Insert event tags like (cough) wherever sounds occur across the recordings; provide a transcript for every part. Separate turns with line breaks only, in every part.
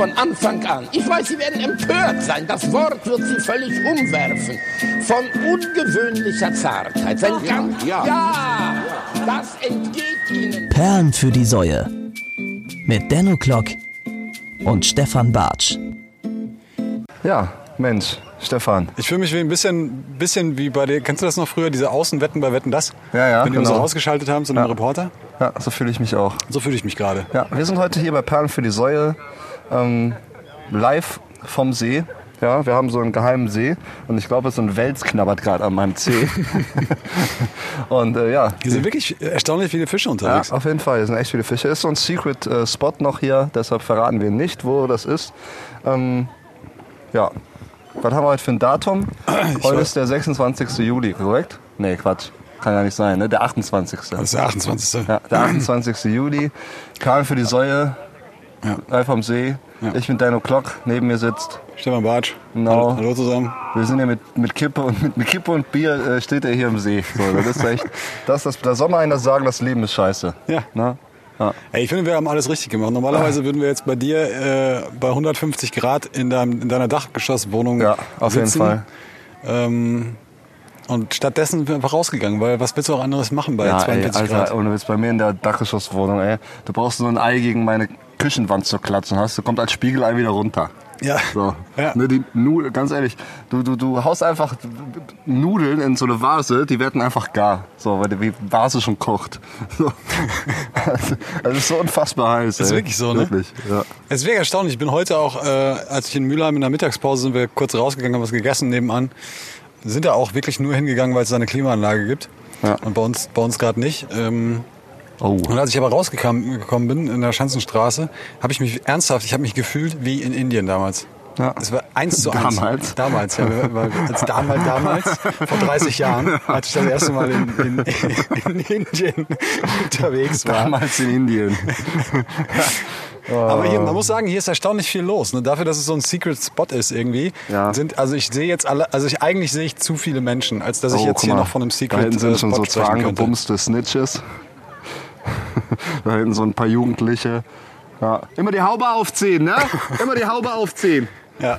von Anfang an. Ich weiß, Sie werden empört sein. Das Wort wird Sie völlig umwerfen. Von ungewöhnlicher Zartheit. Sein ganz, ja. ja, das entgeht Ihnen.
Perlen für die Säue. Mit Denno Klock und Stefan Bartsch.
Ja, Mensch, Stefan.
Ich fühle mich wie ein bisschen, bisschen wie bei dir. Kennst du das noch früher, diese Außenwetten bei Wetten das?
Ja, ja,
Wenn die uns so
genau.
ausgeschaltet haben zu einem
Ja.
Reporter?
Ja, so fühle ich mich auch.
So fühle ich mich gerade.
Ja, wir sind heute hier bei Perlen für die Säue, ähm, live vom See. Ja, wir haben so einen geheimen See und ich glaube, so ein Wels knabbert gerade an meinem Zeh. (laughs) und äh, ja,
Hier sind wirklich erstaunlich viele Fische
ja,
unterwegs.
auf jeden Fall, hier sind echt viele Fische. Ist so ein Secret äh, Spot noch hier, deshalb verraten wir nicht, wo das ist. Ähm, ja, was haben wir heute für ein Datum? (clears throat) Heute ist der 26. Juli, korrekt? Nee, Quatsch. Kann ja nicht sein, ne? Der 28.
Das ist der 28.
Ja, der 28. Juli. Karl für die Säue.
Ja.
Live am See.
Ja.
Ich bin Dino Klock. Neben mir sitzt.
Stefan Bartsch.
Genau.
Hallo, hallo zusammen.
Wir sind hier mit, mit Kippe und mit, mit Kippe und Bier äh, steht er hier im See. So, das ist echt. (laughs) Das, das, da soll man einer sagen, das Leben ist scheiße.
Ja.
Na? Ja.
Ey, ich finde, wir haben alles richtig gemacht. Normalerweise würden wir jetzt bei dir äh, bei 150 Grad in, deinem, in deiner Dachgeschosswohnung
Ja, auf jeden
sitzen.
Fall.
Ähm, und stattdessen sind wir einfach rausgegangen, weil was willst du auch anderes machen bei
Ja, ey,
42
Alter,
Grad?
ohne Witz, bei mir in der Dachgeschosswohnung, ey. Du brauchst nur ein Ei gegen meine Küchenwand zu klatschen, hast du, kommt als Spiegelei wieder runter.
Ja.
So.
Ja.
Ne, die Nudeln, ganz ehrlich, du, du, du haust einfach Nudeln in so eine Vase, die werden einfach gar. So, weil die Vase schon kocht. (laughs) So. Also, das ist so unfassbar heiß.
Das ist
ey.
wirklich so, ne?
Wirklich, ja.
Es ist wirklich erstaunlich. Ich bin heute auch, äh, als ich in Mülheim in der Mittagspause sind wir kurz rausgegangen, haben was gegessen nebenan. Sind da auch wirklich nur hingegangen, weil es da eine Klimaanlage gibt.
Ja.
Und bei uns, bei uns gerade nicht. Ähm,
Oh.
und als ich aber rausgekommen gekommen bin in der Schanzenstraße, habe ich mich ernsthaft, ich habe mich gefühlt wie in Indien damals.
Ja.
Es war eins zu eins.
Damals?
Damals, ja. (laughs) Als damals, damals, vor 30 Jahren, als ich das erste Mal in, in, in Indien unterwegs war.
Damals in Indien. (laughs)
Aber hier, man muss sagen, hier ist erstaunlich viel los. Ne? Dafür, dass es so ein Secret Spot ist irgendwie.
Ja.
Sind, also ich sehe jetzt alle, also ich, eigentlich sehe ich zu viele Menschen, als dass ich
Oh,
jetzt hier
mal.
noch von einem
Da
Secret
hinten
äh,
sind schon
Spot
so zwei
sprechen könnte.
angebumste Snitches. (laughs) da hinten so ein paar Jugendliche. Ja. Immer die Haube aufziehen, ne? Immer die Haube aufziehen.
Ja.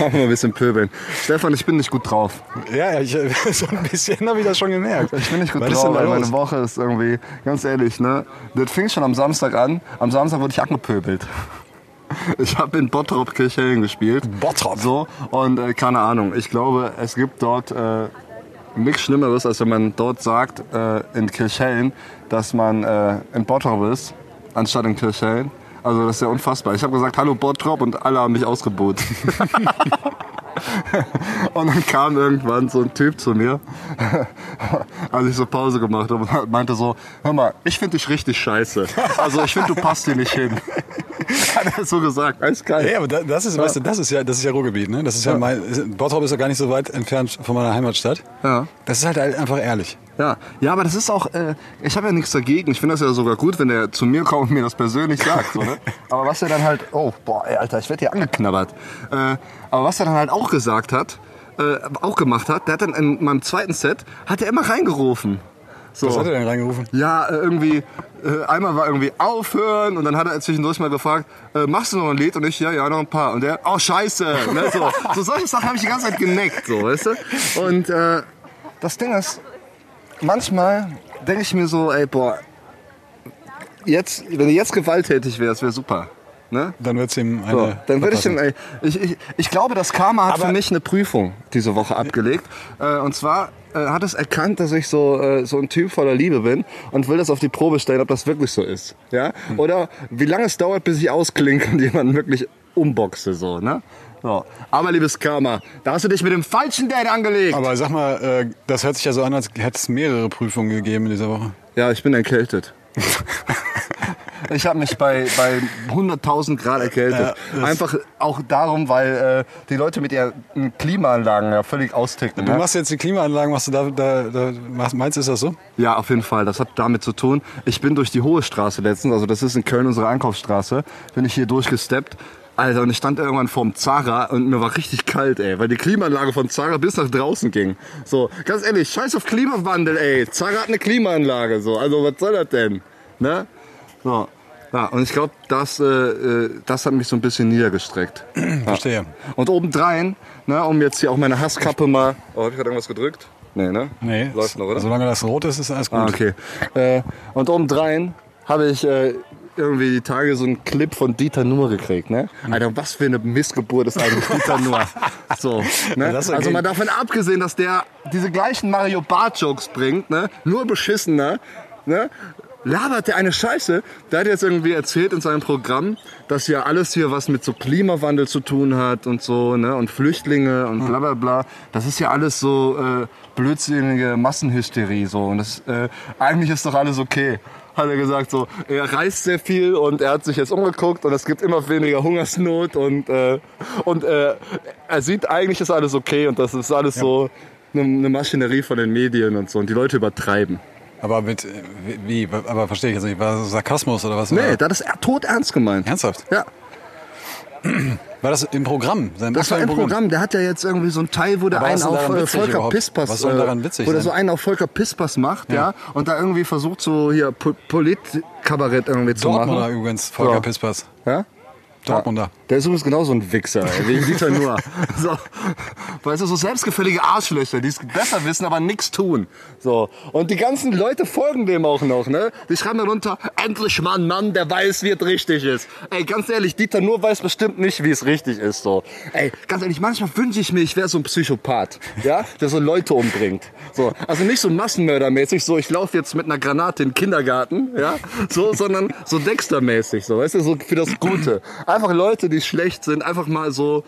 Auch (laughs) mal ein bisschen pöbeln. Stefan, ich bin nicht gut drauf.
ja, ja, ich, (laughs) so ein bisschen habe ich das schon gemerkt.
Ich bin nicht gut
Was
drauf, weil meine? Woche ist irgendwie, ganz ehrlich, ne? Das fing schon am Samstag an. Am Samstag wurde ich angepöbelt. Ich habe in Bottrop Kirchhellen gespielt.
Bottrop?
So, und äh, keine Ahnung. Ich glaube, es gibt dort äh, nichts Schlimmeres, als wenn man dort sagt, äh, in Kirchhellen, dass man äh, in Bottrop ist, anstatt in Kirchhellen. Also das ist ja unfassbar. Ich habe gesagt, hallo Bottrop und alle haben mich ausgebuht. (laughs) Und dann kam irgendwann so ein Typ zu mir, (laughs) als ich so Pause gemacht habe und meinte so, hör mal, ich finde dich richtig scheiße. Also ich finde, du passt hier nicht hin. (laughs) Hat er so gesagt, alles geil.
Ja, aber da- das ist, weißt du, das ist ja, das ist ja Ruhrgebiet, ne? Das ist ja, mein, Bottrop ist ja gar nicht so weit entfernt von meiner Heimatstadt.
Ja.
Das ist halt einfach ehrlich.
Ja, ja, aber das ist auch, äh, ich habe ja nichts dagegen. Ich finde das ja sogar gut, wenn er zu mir kommt und mir das persönlich sagt. So, ne? (laughs) Aber was er dann halt, oh, boah, ey, Alter, ich werde hier angeknabbert. Äh, aber was er dann halt auch gesagt hat, äh, auch gemacht hat, der hat dann in meinem zweiten Set, hat er immer reingerufen. So.
Was hat er denn reingerufen?
Ja, äh, irgendwie, äh, einmal war irgendwie aufhören und dann hat er zwischendurch mal gefragt, äh, machst du noch ein Lied? Und ich, ja, ja, noch ein paar. Und der, oh, scheiße. Ne, so. so solche Sachen habe ich die ganze Zeit geneckt, so, weißt du? Und äh, das Ding ist, manchmal denke ich mir so, ey, boah, jetzt, wenn du jetzt gewalttätig wärst, wäre super. Ne?
Dann wird's ihm eine.
So, dann würde ich ihm, ich, ich, ich glaube, das Karma hat
Aber-
für mich eine Prüfung diese Woche abgelegt. Äh, und zwar äh, hat es erkannt, dass ich so, äh, so ein Typ voller Liebe bin und will das auf die Probe stellen, ob das wirklich so ist. Ja?
Hm.
Oder wie lange es dauert, bis ich ausklinke und jemanden wirklich umboxe. So, ne? so. Aber liebes Karma, da hast du dich mit dem falschen Date angelegt.
Aber sag mal, äh, das hört sich ja so an, als hätte es mehrere Prüfungen gegeben in dieser Woche.
Ja, ich bin erkältet. (laughs) Ich habe mich bei, bei 100.000 Grad erkältet.
Ja,
Einfach auch darum, weil äh, die Leute mit ihren Klimaanlagen ja völlig austicken.
Du
ne?
machst jetzt die Klimaanlagen, machst du da, da, da meinst du, ist das so?
Ja, auf jeden Fall. Das hat damit zu tun. Ich bin durch die Hohe Straße letztens, also das ist in Köln unsere Einkaufsstraße, bin ich hier durchgesteppt. Alter, und ich stand irgendwann vorm Zara und mir war richtig kalt, ey, weil die Klimaanlage von Zara bis nach draußen ging. So, ganz ehrlich, scheiß auf Klimawandel, ey. Zara hat eine Klimaanlage, so. Also, was soll das denn? Ne? So. Ja, und ich glaube, das, äh, äh, das hat mich so ein bisschen niedergestreckt. (clears throat)
Verstehe.
Und obendrein, ne, um jetzt hier auch meine Hasskappe mal. Oh, hab ich gerade irgendwas gedrückt? Nee, ne?
Nee,
Läuft noch, oder?
solange das rot ist, ist alles gut.
Ah, okay. Äh, und obendrein habe ich äh, irgendwie die Tage so einen Clip von Dieter Nuhr gekriegt, ne? Alter, was für eine Missgeburt ist eigentlich Dieter Nuhr. So, ne?
Ist
Also
okay.
mal davon abgesehen, dass der diese gleichen Mario Bart Jokes bringt, ne? Nur beschissener, ne? Labert der eine Scheiße. Der hat jetzt irgendwie erzählt in seinem Programm, dass ja alles hier was mit so Klimawandel zu tun hat und so, ne? Und Flüchtlinge und bla bla bla. Das ist ja alles so äh, blödsinnige Massenhysterie so. Und das äh, eigentlich ist doch alles okay. Hat er gesagt so, er reist sehr viel und er hat sich jetzt umgeguckt und es gibt immer weniger Hungersnot und äh, und äh, er sieht eigentlich ist alles okay und das ist alles so eine, eine Maschinerie von den Medien und so und die Leute übertreiben.
Aber mit, äh, wie, aber verstehe ich jetzt nicht, war das Sarkasmus oder was?
Nee,
Oder?
das ist tot ernst gemeint.
Ernsthaft?
Ja,
War das im Programm? Seinem
das war ein
aktuellen
Programm. Der hat ja jetzt irgendwie so ein Teil, wo der
Aber
einen auf äh, Volker
überhaupt?
Pispas,
Was soll denn daran
äh,
witzig
wo der so
sein?
einen auf Volker Pispas macht, ja, und da irgendwie versucht so hier Po- Politkabarett irgendwie zu
Dortmunder
machen.
übrigens, Volker
Ja.
Pispas.
Ja?
Dortmunder.
Der ist übrigens genauso ein Wichser, (laughs) ey, wie Dieter nur. So, weißt du, so selbstgefällige Arschlöcher, die es besser wissen, aber nichts tun. So. Und die ganzen Leute folgen dem auch noch, ne? Die schreiben darunter, endlich mal ein Mann, der weiß, wie es richtig ist. Ey, ganz ehrlich, Dieter nur weiß bestimmt nicht, wie es richtig ist, so. Ey, ganz ehrlich, manchmal wünsche ich mir, ich wäre so ein Psychopath, ja? Der so Leute umbringt. So. Also nicht so Massenmördermäßig, so, ich laufe jetzt mit einer Granate in den Kindergarten, ja? So, sondern so Dexter-mäßig, so, weißt du, so für das Gute. Einfach Leute, die schlecht sind, einfach mal so,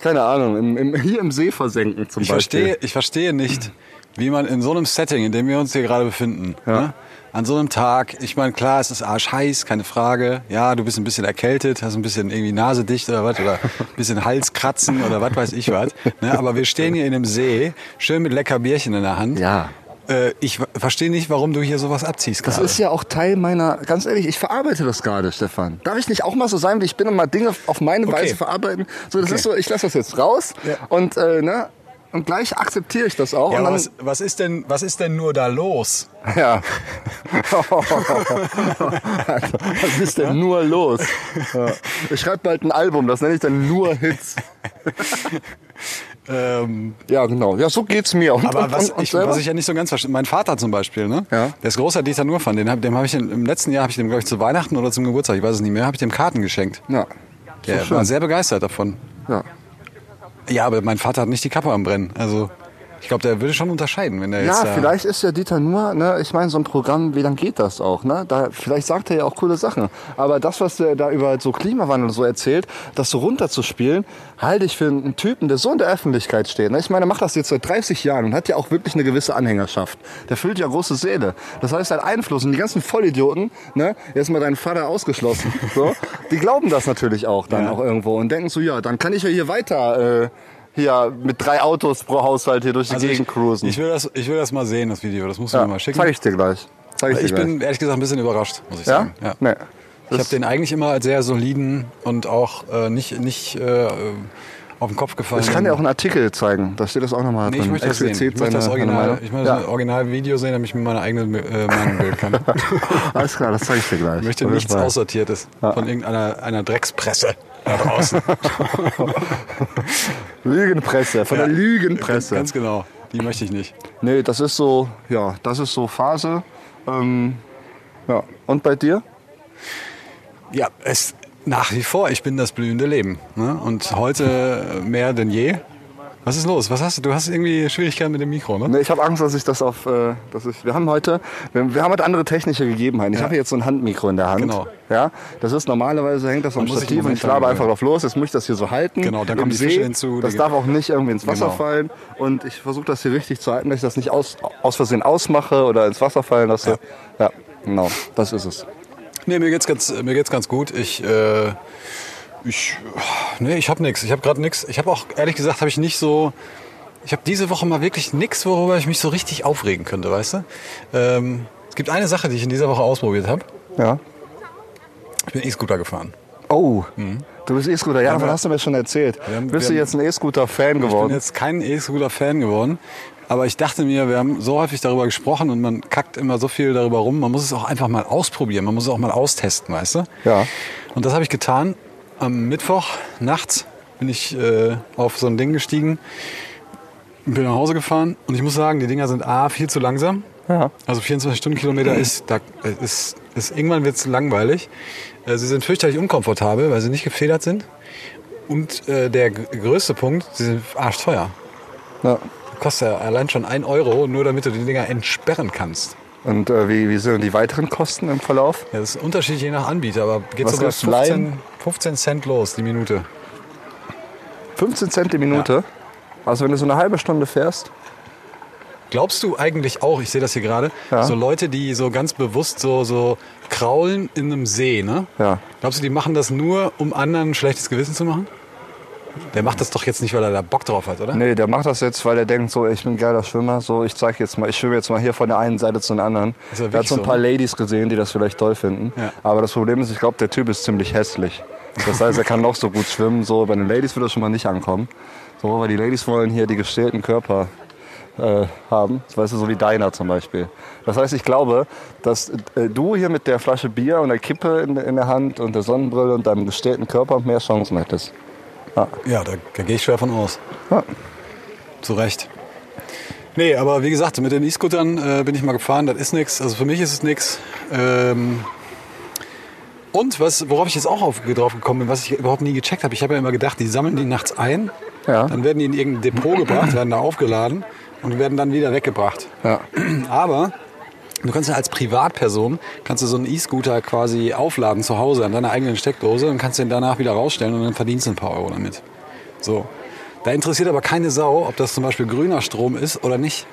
keine Ahnung, im, im, hier im See versenken zum
Ich
Beispiel.
verstehe, ich verstehe nicht, wie man in so einem Setting, in dem wir uns hier gerade befinden, ne? an so einem Tag, ich meine, klar, es ist arschheiß, keine Frage. Ja, du bist ein bisschen erkältet, hast ein bisschen irgendwie Nase dicht oder was, oder ein bisschen Halskratzen oder was weiß ich was. Ne? Aber wir stehen hier in einem See, schön mit lecker Bierchen in der Hand.
Ja.
Äh, ich verstehe nicht, warum du hier sowas abziehst
Das
gerade.
ist ja auch Teil meiner, ganz ehrlich, ich verarbeite das gerade, Stefan. Darf ich nicht auch mal so sein, wie ich bin und mal Dinge auf meine
Okay.
Weise verarbeiten? So, das
Okay.
ist so, ich lasse das jetzt raus
Ja.
und, äh, ne, und gleich akzeptiere ich das auch.
ja, was, was, ist denn, was ist denn nur da los? (laughs)
Ja. Was ist denn nur los? (laughs) Ja. Ich schreibe bald ein Album, das nenne ich dann nur Hits. (laughs)
Ähm,
Ja, genau. Ja, so geht's mir. Und,
Aber
und,
was,
und,
ich, was ich ja nicht so ganz verstehe, mein Vater zum Beispiel, ne?
Ja.
Der ist großer Dieter Nuhr-Fan, den hab, dem habe ich in, im letzten Jahr, habe ich dem, glaube ich, zu Weihnachten oder zum Geburtstag, ich weiß es nicht mehr, habe ich dem Karten geschenkt.
ja.
Der
schön.
war sehr begeistert davon.
ja.
Ja, aber mein Vater hat nicht die Kappe am Brennen. Also ich glaube, der würde schon unterscheiden, wenn er jetzt
Ja, vielleicht ist ja Dieter nur, ne, ich meine, so ein Programm, wie lang geht das auch, ne? Da, vielleicht sagt er ja auch coole Sachen. Aber das, was er da über so Klimawandel und so erzählt, das so runterzuspielen, halte ich für einen Typen, der so in der Öffentlichkeit steht. Ne? Ich meine, er macht das jetzt seit 30 Jahren und hat ja auch wirklich eine gewisse Anhängerschaft. Der füllt ja große Seele. Das heißt, er hat Einfluss und die ganzen Vollidioten, ne, jetzt mal deinen Vater ausgeschlossen, (laughs) so, die glauben das natürlich auch dann
Ja.
auch irgendwo und denken so, ja, dann kann ich ja hier weiter, äh, hier mit drei Autos pro Haushalt hier durch die
also
Gegend
ich,
cruisen.
ich will das, ich will das mal sehen, das Video. Das musst du
Ja,
mir mal schicken.
Zeig ich dir gleich. Zeig ich,
ich
dir gleich.
bin ehrlich gesagt ein bisschen überrascht, muss ich
ja?
sagen. Ja.
Nee.
Ich habe den eigentlich immer als sehr soliden und auch äh, nicht, nicht äh, auf den Kopf gefallen.
Ich kann dir auch einen Artikel zeigen. Da steht das auch nochmal
Nee, ich
drin.
möchte das sehen. Ich möchte das Original, ich möchte
ja.
das Originalvideo sehen, damit ich mir meine eigene äh, Meinung bilden kann. (laughs)
Alles klar, das zeige ich dir gleich.
Ich möchte nichts. Aussortiertes von irgendeiner einer Dreckspresse da draußen. (laughs)
Lügenpresse, von der
Ja.
Lügenpresse.
Ganz genau. Die möchte ich nicht.
Nee, das ist so, ja, das ist so Phase. Ähm, ja. Und bei dir?
Ja, es nach wie vor, ich bin das blühende Leben. Ne? Und heute mehr denn je. Was ist los? Was hast du? Du hast irgendwie Schwierigkeiten mit dem Mikro, ne?
Nee, ich habe Angst, dass ich das auf, äh, dass ich, wir haben heute, wir, wir haben heute andere technische Gegebenheiten. Ich habe jetzt so ein Handmikro in der Hand.
Genau.
Ja, das ist normalerweise hängt das am Stativ und ich laber einfach drauf los. Jetzt muss ich das hier so halten.
Genau, da
im
kommen die. Fische hinzu,
Das darf auch nicht irgendwie ins Wasser
Genau.
fallen. Und ich versuche das hier richtig zu halten, dass ich das nicht aus, aus Versehen ausmache oder ins Wasser fallen lasse. Ja, genau, das ist es.
Nee, mir geht's ganz, mir geht's ganz gut. Ich, äh, ich, nee, ich habe nichts. Ich habe gerade nichts. Ich habe auch ehrlich gesagt, habe ich nicht so. Ich habe diese Woche mal wirklich nichts, worüber ich mich so richtig aufregen könnte, weißt du? Ähm, es gibt eine Sache, die ich in dieser Woche ausprobiert habe.
Ja.
Ich bin E-Scooter gefahren.
Oh, du bist E-Scooter. Ja, davon hast du mir schon erzählt.
haben-
Bist du jetzt ein E-Scooter-Fan
Ich bin
geworden?
jetzt kein E-Scooter-Fan geworden. Aber ich dachte mir, wir haben so häufig darüber gesprochen und man kackt immer so viel darüber rum. Man muss es auch einfach mal ausprobieren. Man muss es auch mal austesten, weißt du?
Ja.
Und das habe ich getan. Am Mittwoch nachts bin ich äh, auf so ein Ding gestiegen, bin nach Hause gefahren und ich muss sagen, die Dinger sind A, viel zu langsam.
Ja.
Also 24 Stundenkilometer (clears throat) ist, da, ist, ist irgendwann wird es langweilig. Äh, Sie sind fürchterlich unkomfortabel, weil sie nicht gefedert sind. Und äh, der größte Punkt, sie sind arschteuer.
ja.
Kostet ja allein schon 1 Euro, nur damit du die Dinger entsperren kannst.
Und äh, wie, wie sind die weiteren Kosten im Verlauf?
Ja, das ist unterschiedlich je nach Anbieter, aber geht
Was
so bei
gibt's, Leihen?
15, 15 Cent los die Minute.
15 Cent die Minute. Also wenn du so eine halbe Stunde fährst.
Glaubst du eigentlich auch, ich sehe das hier gerade,
Ja.
so Leute, die so ganz bewusst so, so kraulen in einem See, ne?
Ja.
Glaubst du, die machen das nur, um anderen ein schlechtes Gewissen zu machen? Der macht das doch jetzt nicht, weil er da Bock drauf hat, oder?
Nee, der macht das jetzt, weil er denkt, so, ich bin ein geiler Schwimmer, so, ich zeig jetzt mal, ich schwimme jetzt mal hier von der einen Seite zur anderen.
Ist ja
Er hat so ein paar
so,
Ladies gesehen, die das vielleicht toll finden.
Ja.
Aber das Problem ist, ich glaube, der Typ ist ziemlich hässlich. Das heißt, er kann noch so gut schwimmen, so, bei den Ladies wird er schon mal nicht ankommen. So, weil die Ladies wollen hier die gestählten Körper äh, haben. Das weißt du, so wie deiner zum Beispiel. Das heißt, ich glaube, dass äh, du hier mit der Flasche Bier und der Kippe in, in der Hand und der Sonnenbrille und deinem gestählten Körper mehr Chancen hättest.
Ja, da, da gehe ich schwer von aus.
Ja.
Zu Recht. Nee, aber wie gesagt, mit den E-Scootern äh, bin ich mal gefahren, das ist nichts. Also für mich ist es nichts. Ähm, und was, worauf ich jetzt auch auf, drauf gekommen bin, was ich überhaupt nie gecheckt habe, ich habe ja immer gedacht, die sammeln die nachts ein,
Ja.
dann werden die in irgendein Depot gebracht, werden da aufgeladen und werden dann wieder weggebracht.
Ja.
Aber du kannst ja als Privatperson, kannst du so einen E-Scooter quasi aufladen zu Hause an deiner eigenen Steckdose und kannst den danach wieder rausstellen und dann verdienst du ein paar Euro damit. So. Da interessiert aber keine Sau, ob das zum Beispiel grüner Strom ist oder nicht.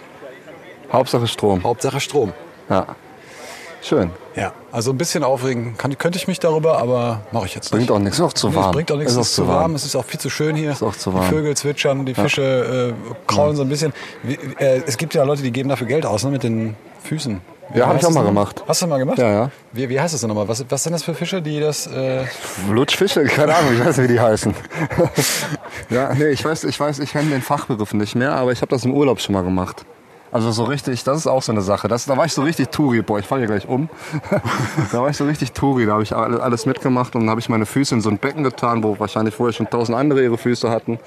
Hauptsache Strom.
Hauptsache Strom.
Ja. Schön.
Ja, also ein bisschen aufregen kann, könnte ich mich darüber, aber mache ich jetzt nicht.
Bringt auch nichts. Ist auch zu
Nee,
warm.
Es bringt auch nichts,
Ist
es ist zu warm, es ist auch viel zu schön hier.
Ist auch zu warm.
Die Vögel zwitschern, die Fische äh, kraulen so ein bisschen. Wie, äh, es gibt ja Leute, die geben dafür Geld aus, ne, mit den Füßen.
Ja, hab
heißt
ich auch mal gemacht.
Hast du mal gemacht?
Ja, ja.
Wie, wie heißt das denn nochmal? Was, was sind das für Fische, die das... Äh,
Lutschfische? Keine Ahnung, ich weiß nicht, wie die heißen. ja, (laughs) nee, ich weiß, ich weiß, ich kenne den Fachbegriff nicht mehr, aber ich habe das im Urlaub schon mal gemacht. Also so richtig, das ist auch so eine Sache. Das, da war ich so richtig Touri. Boah, ich falle hier gleich um. (laughs) da war ich so richtig Touri. Da habe ich alle- alles mitgemacht und habe ich meine Füße in so ein Becken getan, wo wahrscheinlich vorher schon tausend andere ihre Füße hatten.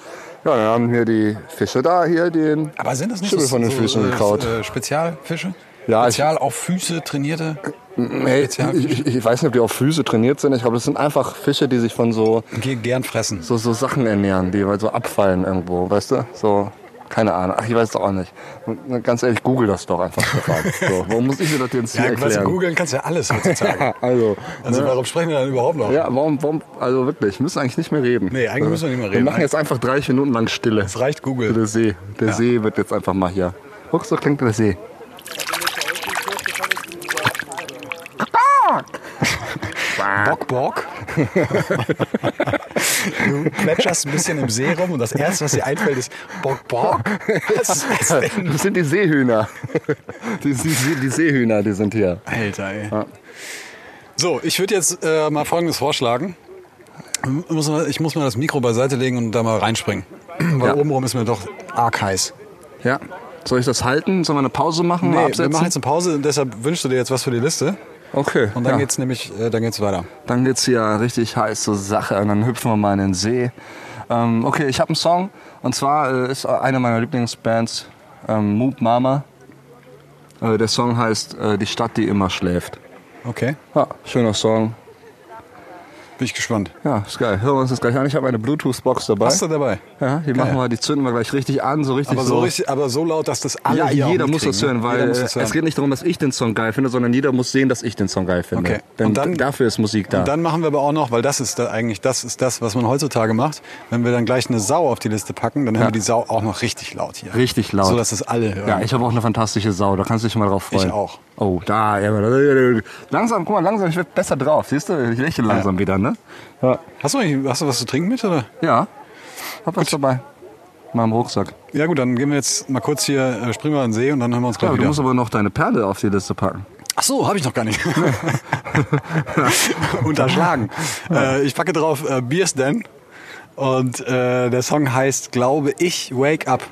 Ja, dann haben hier die Fische da, hier den
aber sind das nicht
Schimmel von den Füßen
äh,
gekraut.
äh, Spezialfische?
Ja, ich-
Spezial auf Füße trainierte?
Nee, ich, ich, ich weiß nicht, ob die auf Füße trainiert sind. Ich glaube, das sind einfach Fische, die sich von so,
Ge- Gern fressen.
so, so Sachen ernähren, die halt so abfallen irgendwo, weißt du? So, keine Ahnung. Ach, ich weiß es auch nicht. Ganz ehrlich, google das doch einfach. (laughs) So, warum muss ich dir das jetzt hier
Ja,
erklären?
googeln kannst du ja alles heutzutage. (laughs)
Ja, also,
Also
ne?
warum sprechen wir dann überhaupt noch?
ja, warum, warum, also wirklich, wir müssen eigentlich nicht mehr reden.
Nee, eigentlich müssen wir nicht mehr
Wir
reden.
machen jetzt einfach 30 Minuten lang Stille.
Es reicht Google.
Der See, der
Ja.
See wird jetzt einfach mal hier. Guck, so klingt der See.
Bock, Bock. du plätscherst ein bisschen im See rum und das Erste, was dir einfällt, ist Bock, Bock. Was ist das denn?
Das sind die Seehühner. Die, die, die Seehühner, die sind hier.
Alter, ey. So, ich würde jetzt äh, mal Folgendes vorschlagen. Ich muss mal- Ich muss mal das Mikro beiseite legen und da mal reinspringen. (clears throat) Weil
Ja.
obenrum ist mir doch arg heiß.
Ja. Soll ich das halten? Sollen wir eine Pause machen?
Nee, wir machen jetzt eine Pause und deshalb wünschst du dir jetzt was für die Liste.
Okay.
Und dann
ja.
geht's nämlich, äh, dann geht's weiter.
Dann geht's hier richtig heiß zur Sache und dann hüpfen wir mal in den See. Ähm, okay, ich habe einen Song und zwar äh, ist eine meiner Lieblingsbands ähm, Moop Mama. Äh, der Song heißt äh, Die Stadt, die immer schläft.
Okay,
Ja, schöner Song.
Bin ich gespannt.
Ja, ist geil. Hören wir uns das gleich an. Ich habe eine Bluetooth-Box dabei.
Hast du dabei?
Ja, die machen wir, die zünden wir gleich richtig an, so richtig
Aber so, richtig, aber so laut, dass das alle
ja, jeder muss das hören, weil äh,
das hören.
es geht nicht darum, dass ich den Song geil finde, sondern jeder muss sehen, dass ich den Song geil finde.
Okay.
Denn
Und dann-
dafür ist Musik da.
Und dann machen wir aber auch noch, weil das ist da eigentlich, das ist das, was man heutzutage macht. Wenn wir dann gleich eine Sau auf die Liste packen, dann hören wir die Sau auch noch richtig laut hier.
Richtig laut.
So, dass es alle hören.
ja, ich habe auch eine fantastische Sau, da kannst du dich mal drauf freuen.
Ich auch.
Oh, da, ja. Langsam, guck mal, langsam, ich werde besser drauf, siehst du? Ich lächle langsam wieder, ne? Ja.
Hast du, hast du was zu trinken mit, oder?
Ja, hab was dabei. In meinem Rucksack.
Ja gut, dann gehen wir jetzt mal kurz hier, äh, springen wir in den See und dann hören wir uns gleich
Ja, du
wieder.
musst aber noch deine Perle auf die Liste packen.
Ach so, habe ich noch gar nicht. (laughs) (laughs) Unterschlagen. Äh, ich packe drauf äh, Beers Den und äh, der Song heißt, glaube ich, Wake Up.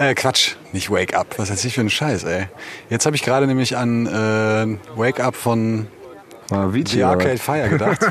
Äh, Quatsch, nicht Wake Up. Was ist das für ein Scheiß, ey? Jetzt habe ich gerade nämlich an äh, Wake Up von
Ah, Vici,
Arcade Fire gedacht. (laughs) (laughs)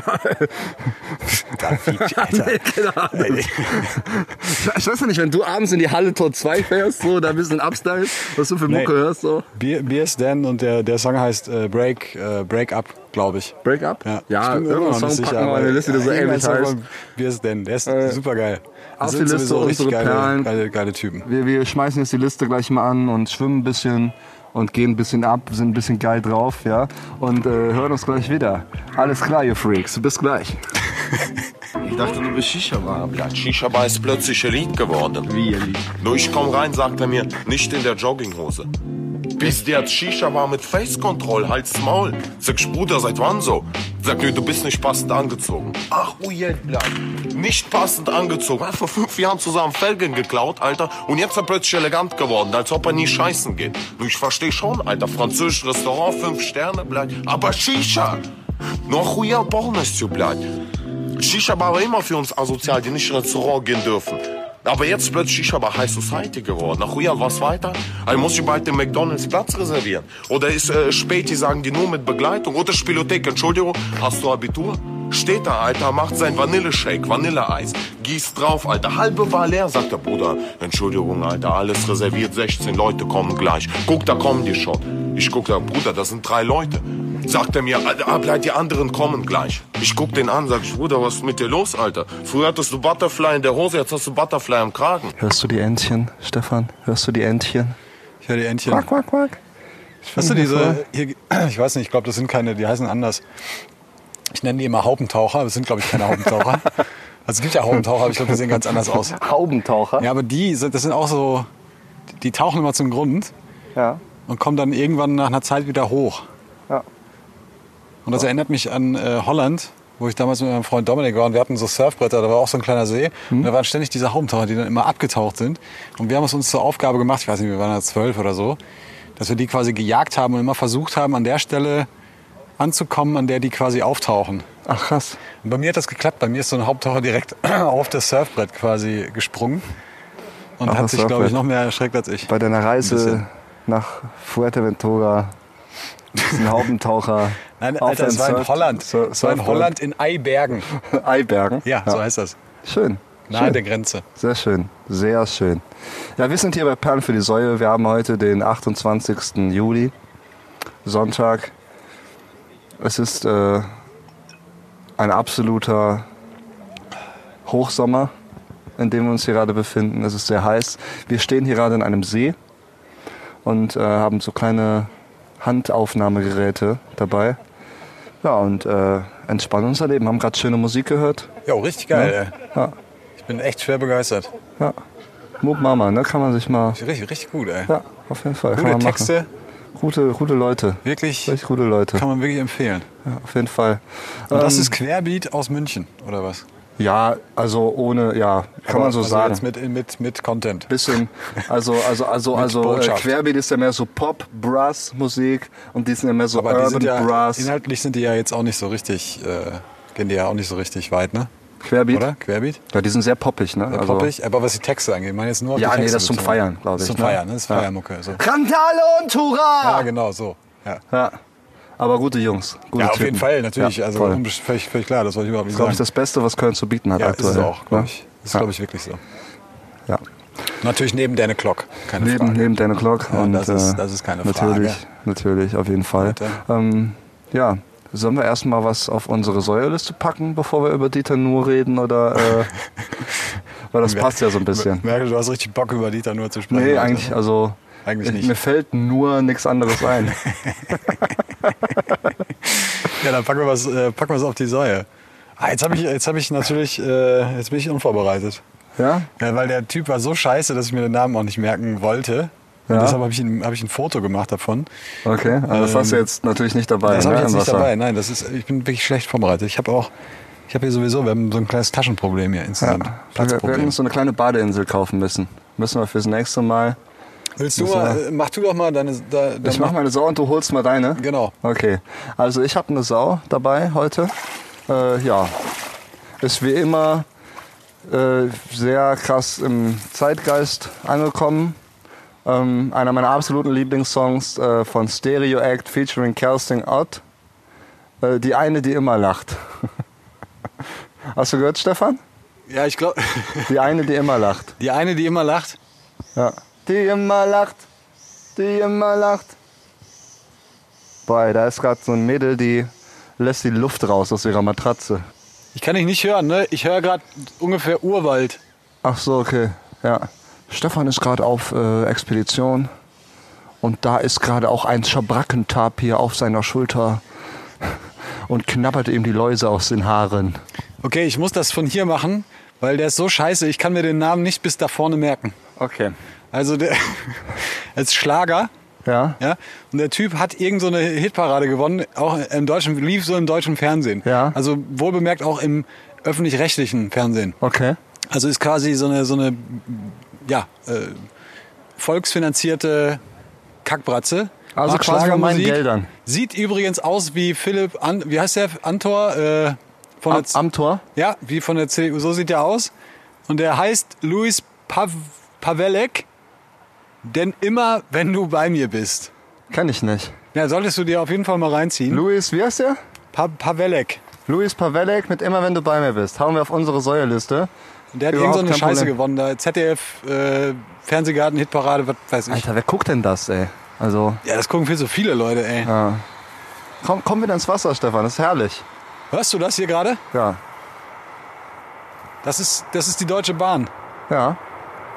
Ich weiß ja nicht, wenn du abends in die Halle Tor 2 fährst, so, da ein bisschen Upstyle, was du für Mucke
Nee.
hörst, so.
Beer, Beers Dan und der, der Song heißt äh, Break, äh, Break Up, glaube ich.
Break Up?
Ja,
ja
ich bin mir
irgendein
immer noch
Song
nicht
packen
sicher,
wir in die
aber
Liste, der so ähnlich heißt.
von Beers Dan, der ist
Äh,
super geil.
Auf die Liste unsere
geile,
Perlen.
geile, geile Typen.
Wir, wir schmeißen jetzt die Liste gleich mal an und schwimmen ein bisschen und gehen ein bisschen ab, sind ein bisschen geil drauf, ja. Und äh, hören uns gleich wieder. Alles klar, ihr Freaks. Bis gleich. (laughs) Ich dachte, du bist Shisha-Bar.
Ja, Shisha-Bar ist plötzlich Elite geworden.
Wie Elite?
Nur ich komm rein, sagt er mir, nicht in der Jogginghose. Bist der Shisha Bar mit Face Control, halt's Maul. Sag Bruder, seit wann so? Sag mir, du bist nicht passend angezogen. Ach, oh, Ujelblatt. Nicht passend angezogen. Hat vor fünf Jahren zusammen Felgen geklaut, Alter. Und jetzt ist er plötzlich elegant geworden, als ob er nie scheißen geht. Nur ich verstehe schon, Alter. Französisch Restaurant, fünf Sterne, bleibt. Aber Shisha. Noch oh, Ujel Pornos zu bleiben. Shisha-Bar war immer für uns asozial, die nicht in Restaurant gehen dürfen. Aber jetzt plötzlich Shisha-Bar High Society geworden. Ach ja, was weiter? Also muss ich bald den McDonalds Platz reservieren. Oder ist äh, Späti, sagen die nur mit Begleitung. Oder Spielothek, Entschuldigung, hast du Abitur? Steht da, Alter, macht sein Vanilleshake, Vanilleeis. Gießt drauf, Alter, halbe war leer, sagt der Bruder. Entschuldigung, Alter, alles reserviert, 16 Leute kommen gleich. Guck, da kommen die schon. Ich guck da, Bruder, das sind drei Leute. Sagt er mir, Alter, ah, bleib, die anderen kommen gleich. Ich guck den an, sag ich, Bruder, was ist mit dir los, Alter? Früher hattest du Butterfly in der Hose, jetzt hast du Butterfly am Kragen.
Hörst du die Entchen, Stefan? Hörst du die Entchen?
Ich höre die Entchen.
Quack, quack, quack.
Hast du diese, hier, ich weiß nicht, ich glaube, das sind keine, die heißen anders. Ich nenne die immer Haubentaucher, aber es sind, glaube ich, keine Haubentaucher. (laughs) Also es gibt ja Haubentaucher, aber ich glaube, die sehen ganz anders aus.
Haubentaucher?
Ja, aber die, sind, das sind auch so, die tauchen immer zum Grund
Ja.
und kommen dann irgendwann nach einer Zeit wieder hoch.
Ja.
Und das erinnert mich an äh, Holland, wo ich damals mit meinem Freund Dominik war und wir hatten so Surfbretter, da war auch so ein kleiner See. Und da waren ständig diese Haubentaucher, die dann immer abgetaucht sind. Und wir haben es uns zur Aufgabe gemacht, ich weiß nicht, wir waren da zwölf oder so, dass wir die quasi gejagt haben und immer versucht haben, an der Stelle anzukommen, an der die quasi auftauchen.
Ach krass.
Und bei mir hat das geklappt. Bei mir ist so ein Haupttaucher direkt (clears throat) auf das Surfbrett quasi gesprungen. Und
Auf
hat sich, glaube ich, noch mehr erschreckt als ich.
Bei deiner
Ein
Reise nach Fuerteventura ist ein (laughs) Haubentaucher.
Nein, Alter, es war in
Surf-
Holland.
Sur-
Es war in. Holland in Eibergen. (laughs)
Eibergen.
Ja, so heißt das.
Schön.
Nahe
Schön.
der Grenze.
Sehr schön, sehr schön. Ja, wir sind hier bei Perlen für die Säue. Wir haben heute den 28. Juli, Sonntag. Es ist äh, ein absoluter Hochsommer, in dem wir uns hier gerade befinden. Es ist sehr heiß. Wir stehen hier gerade in einem See und äh, haben so kleine Handaufnahmegeräte dabei. Ja, und äh, entspannen unser Leben. Haben gerade schöne Musik gehört.
Ja, richtig geil. ey.
Ja,
Ich bin echt schwer begeistert.
ja. Moop Mama, ne? Kann man sich mal.
Richtig, richtig gut, ey.
Ja, auf jeden Fall.
Gute
kann man
Texte,
Machen. Gute, gute Leute.
wirklich,
Richtig gute Leute.
kann man wirklich empfehlen.
Ja, auf jeden Fall.
Und das
Ähm,
ist Querbeat aus München, oder was?
Ja, also ohne, ja, kann
Aber
man so
also
sagen.
Jetzt mit, mit, mit Content.
Bisschen, also, also, also, (laughs) also, äh. Querbeat ist ja mehr so Pop, Brass Musik und die sind ja mehr so
Aber die
Urban
sind ja,
Brass.
inhaltlich sind die ja jetzt auch nicht so richtig, äh, gehen die ja auch nicht so richtig weit, ne?
Querbeat?
Oder? Querbeat?
Ja, die sind sehr poppig, ne?
Sehr poppig. Aber was die Texte angeht, ich meine jetzt nur auf
Ja,
die
nee,
Texte
das ist zum
bezogen.
Feiern, glaub
Das ist
ich,
Zum
ne?
Feiern, ne? das ist
Ja.
Feiermucke. So.
Randale und Hurra!
Ja, genau, so. Ja.
Ja, aber gute Jungs. Gute
Ja, auf
Typen.
jeden Fall, natürlich.
Ja,
also völlig, völlig klar, das wollte ich überhaupt nicht
Das ist, glaube
sagen.
ich, das Beste, was Köln zu bieten hat
ja,
aktuell.
ist es auch, glaube
ne?
ich. Ist,
Ja.
glaube ich, wirklich so.
Ja.
Natürlich neben Danne Clock, keine
Neben,
Frage.
neben Dan O'Clock.
Ja,
und,
das ist-
äh,
das ist keine
natürlich,
Frage.
Natürlich, auf jeden Fall. Ähm, ja, sollen wir erstmal was auf unsere Säuerliste packen, bevor wir über Dieter Nuhr reden? Oder, äh, (laughs) weil das passt ja so ein bisschen.
Merke, du hast richtig Bock, über Dieter nur zu sprechen.
Nee,
heute.
eigentlich, also
Eigentlich
ich-
nicht.
mir fällt nur nichts anderes ein. (laughs) (laughs)
Ja, dann packen wir was, äh, packen wir was auf die Säue. Ah, jetzt habe ich, jetzt hab ich natürlich, äh, jetzt bin ich unvorbereitet.
ja?
Ja, weil der Typ war so scheiße, dass ich mir den Namen auch nicht merken wollte. Und
Ja.
deshalb habe ich, ein- hab ich ein Foto gemacht davon.
Okay, aber das hast du jetzt natürlich nicht dabei.
Ähm, das habe ich
ne,
jetzt nicht dabei. Nein, das ist, ich bin wirklich schlecht vorbereitet. Ich habe auch, ich habe hier sowieso, wir haben so ein kleines Taschenproblem hier
Ja.
insgesamt.
Wir, wir
Platzproblem.
uns so eine kleine Badeinsel kaufen müssen. Müssen wir fürs nächste Mal.
Willst du mal, mach du doch mal deine, da,
Ich mach meine Sau und du holst mal deine.
Genau.
Okay, also ich habe eine Sau dabei heute. Äh, ja, ist wie immer äh, sehr krass im Zeitgeist angekommen. Ähm, einer meiner absoluten Lieblingssongs äh, von Stereo Act featuring Kerstin Ott. Äh, die eine, die immer lacht. (laughs) Hast du gehört, Stefan?
Ja, ich glaube, (laughs)
Die eine, die immer lacht.
die eine, die immer lacht.
Ja. Die immer lacht, die immer lacht. Boah, da ist gerade so ein Mädel, die lässt die Luft raus aus ihrer Matratze.
Ich kann dich nicht hören, ne? Ich höre gerade ungefähr Urwald.
Ach so, okay. Ja. Stefan ist gerade auf äh, Expedition und da ist gerade auch ein Schabrackentapir auf seiner Schulter und knabbert ihm die Läuse aus den Haaren.
Okay, ich muss das von hier machen, weil der ist so scheiße, ich kann mir den Namen nicht bis da vorne merken.
Okay.
Also der (laughs) als Schlager,
Ja?
ja, und der Typ hat irgend so eine Hitparade gewonnen, auch im deutschen lief so im deutschen Fernsehen.
Ja.
Also wohlbemerkt auch im öffentlich-rechtlichen Fernsehen.
Okay.
Also ist quasi so eine so eine ja, äh, volksfinanzierte Kackbratze.
Also
Macht
quasi von meinen. Geldern.
Sieht übrigens aus wie Philipp, An wie heißt der? Antor? Äh, von
Am,
der,
am Tor?
ja, wie von der CDU, so sieht der aus. Und der heißt Luis Pav Pavelek, denn immer, wenn du bei mir bist.
Kenn ich nicht.
Ja, solltest du dir auf jeden Fall mal reinziehen.
Luis, wie heißt der?
Pa Pavelek.
Luis Pavelek mit Immer wenn du bei mir bist. Hauen wir auf unsere Säuerliste.
Und der hat irgend so eine Scheiße
Problem.
gewonnen. Da ZDF, äh, Fernsehgarten, Hitparade, was weiß ich.
Alter, wer guckt denn das, ey? Also,
Ja, das gucken viel zu viele Leute, ey.
komm, komm wieder ins Wasser, Stefan. Das ist herrlich.
Hörst du das hier gerade?
Ja.
Das ist, das ist die Deutsche Bahn.
Ja.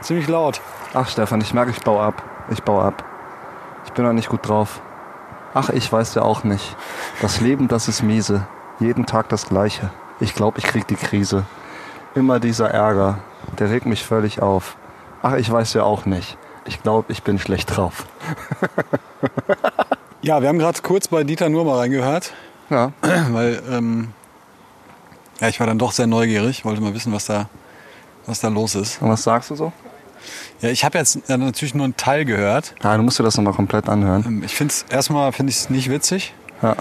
Ziemlich laut.
Ach, Stefan, ich merke, ich baue ab. Ich baue ab. Ich bin noch nicht gut drauf. Ach, ich weiß ja auch nicht. Das Leben, das ist miese. Jeden Tag das Gleiche. Ich glaube, ich krieg die Krise. Immer dieser Ärger. Der regt mich völlig auf. Ach, ich weiß ja auch nicht. Ich glaube, ich bin schlecht drauf. (laughs)
Ja, wir haben gerade kurz bei Dieter nur mal reingehört,
Ja. (clears throat)
weil ähm, ja, ich war dann doch sehr neugierig, wollte mal wissen, was da, was da los ist.
Und was sagst du so?
Ja, ich habe jetzt natürlich nur einen Teil gehört.
Ja, du musst dir das nochmal komplett anhören.
Ähm, Ich finde es erstmal finde ich es nicht witzig.
Ja.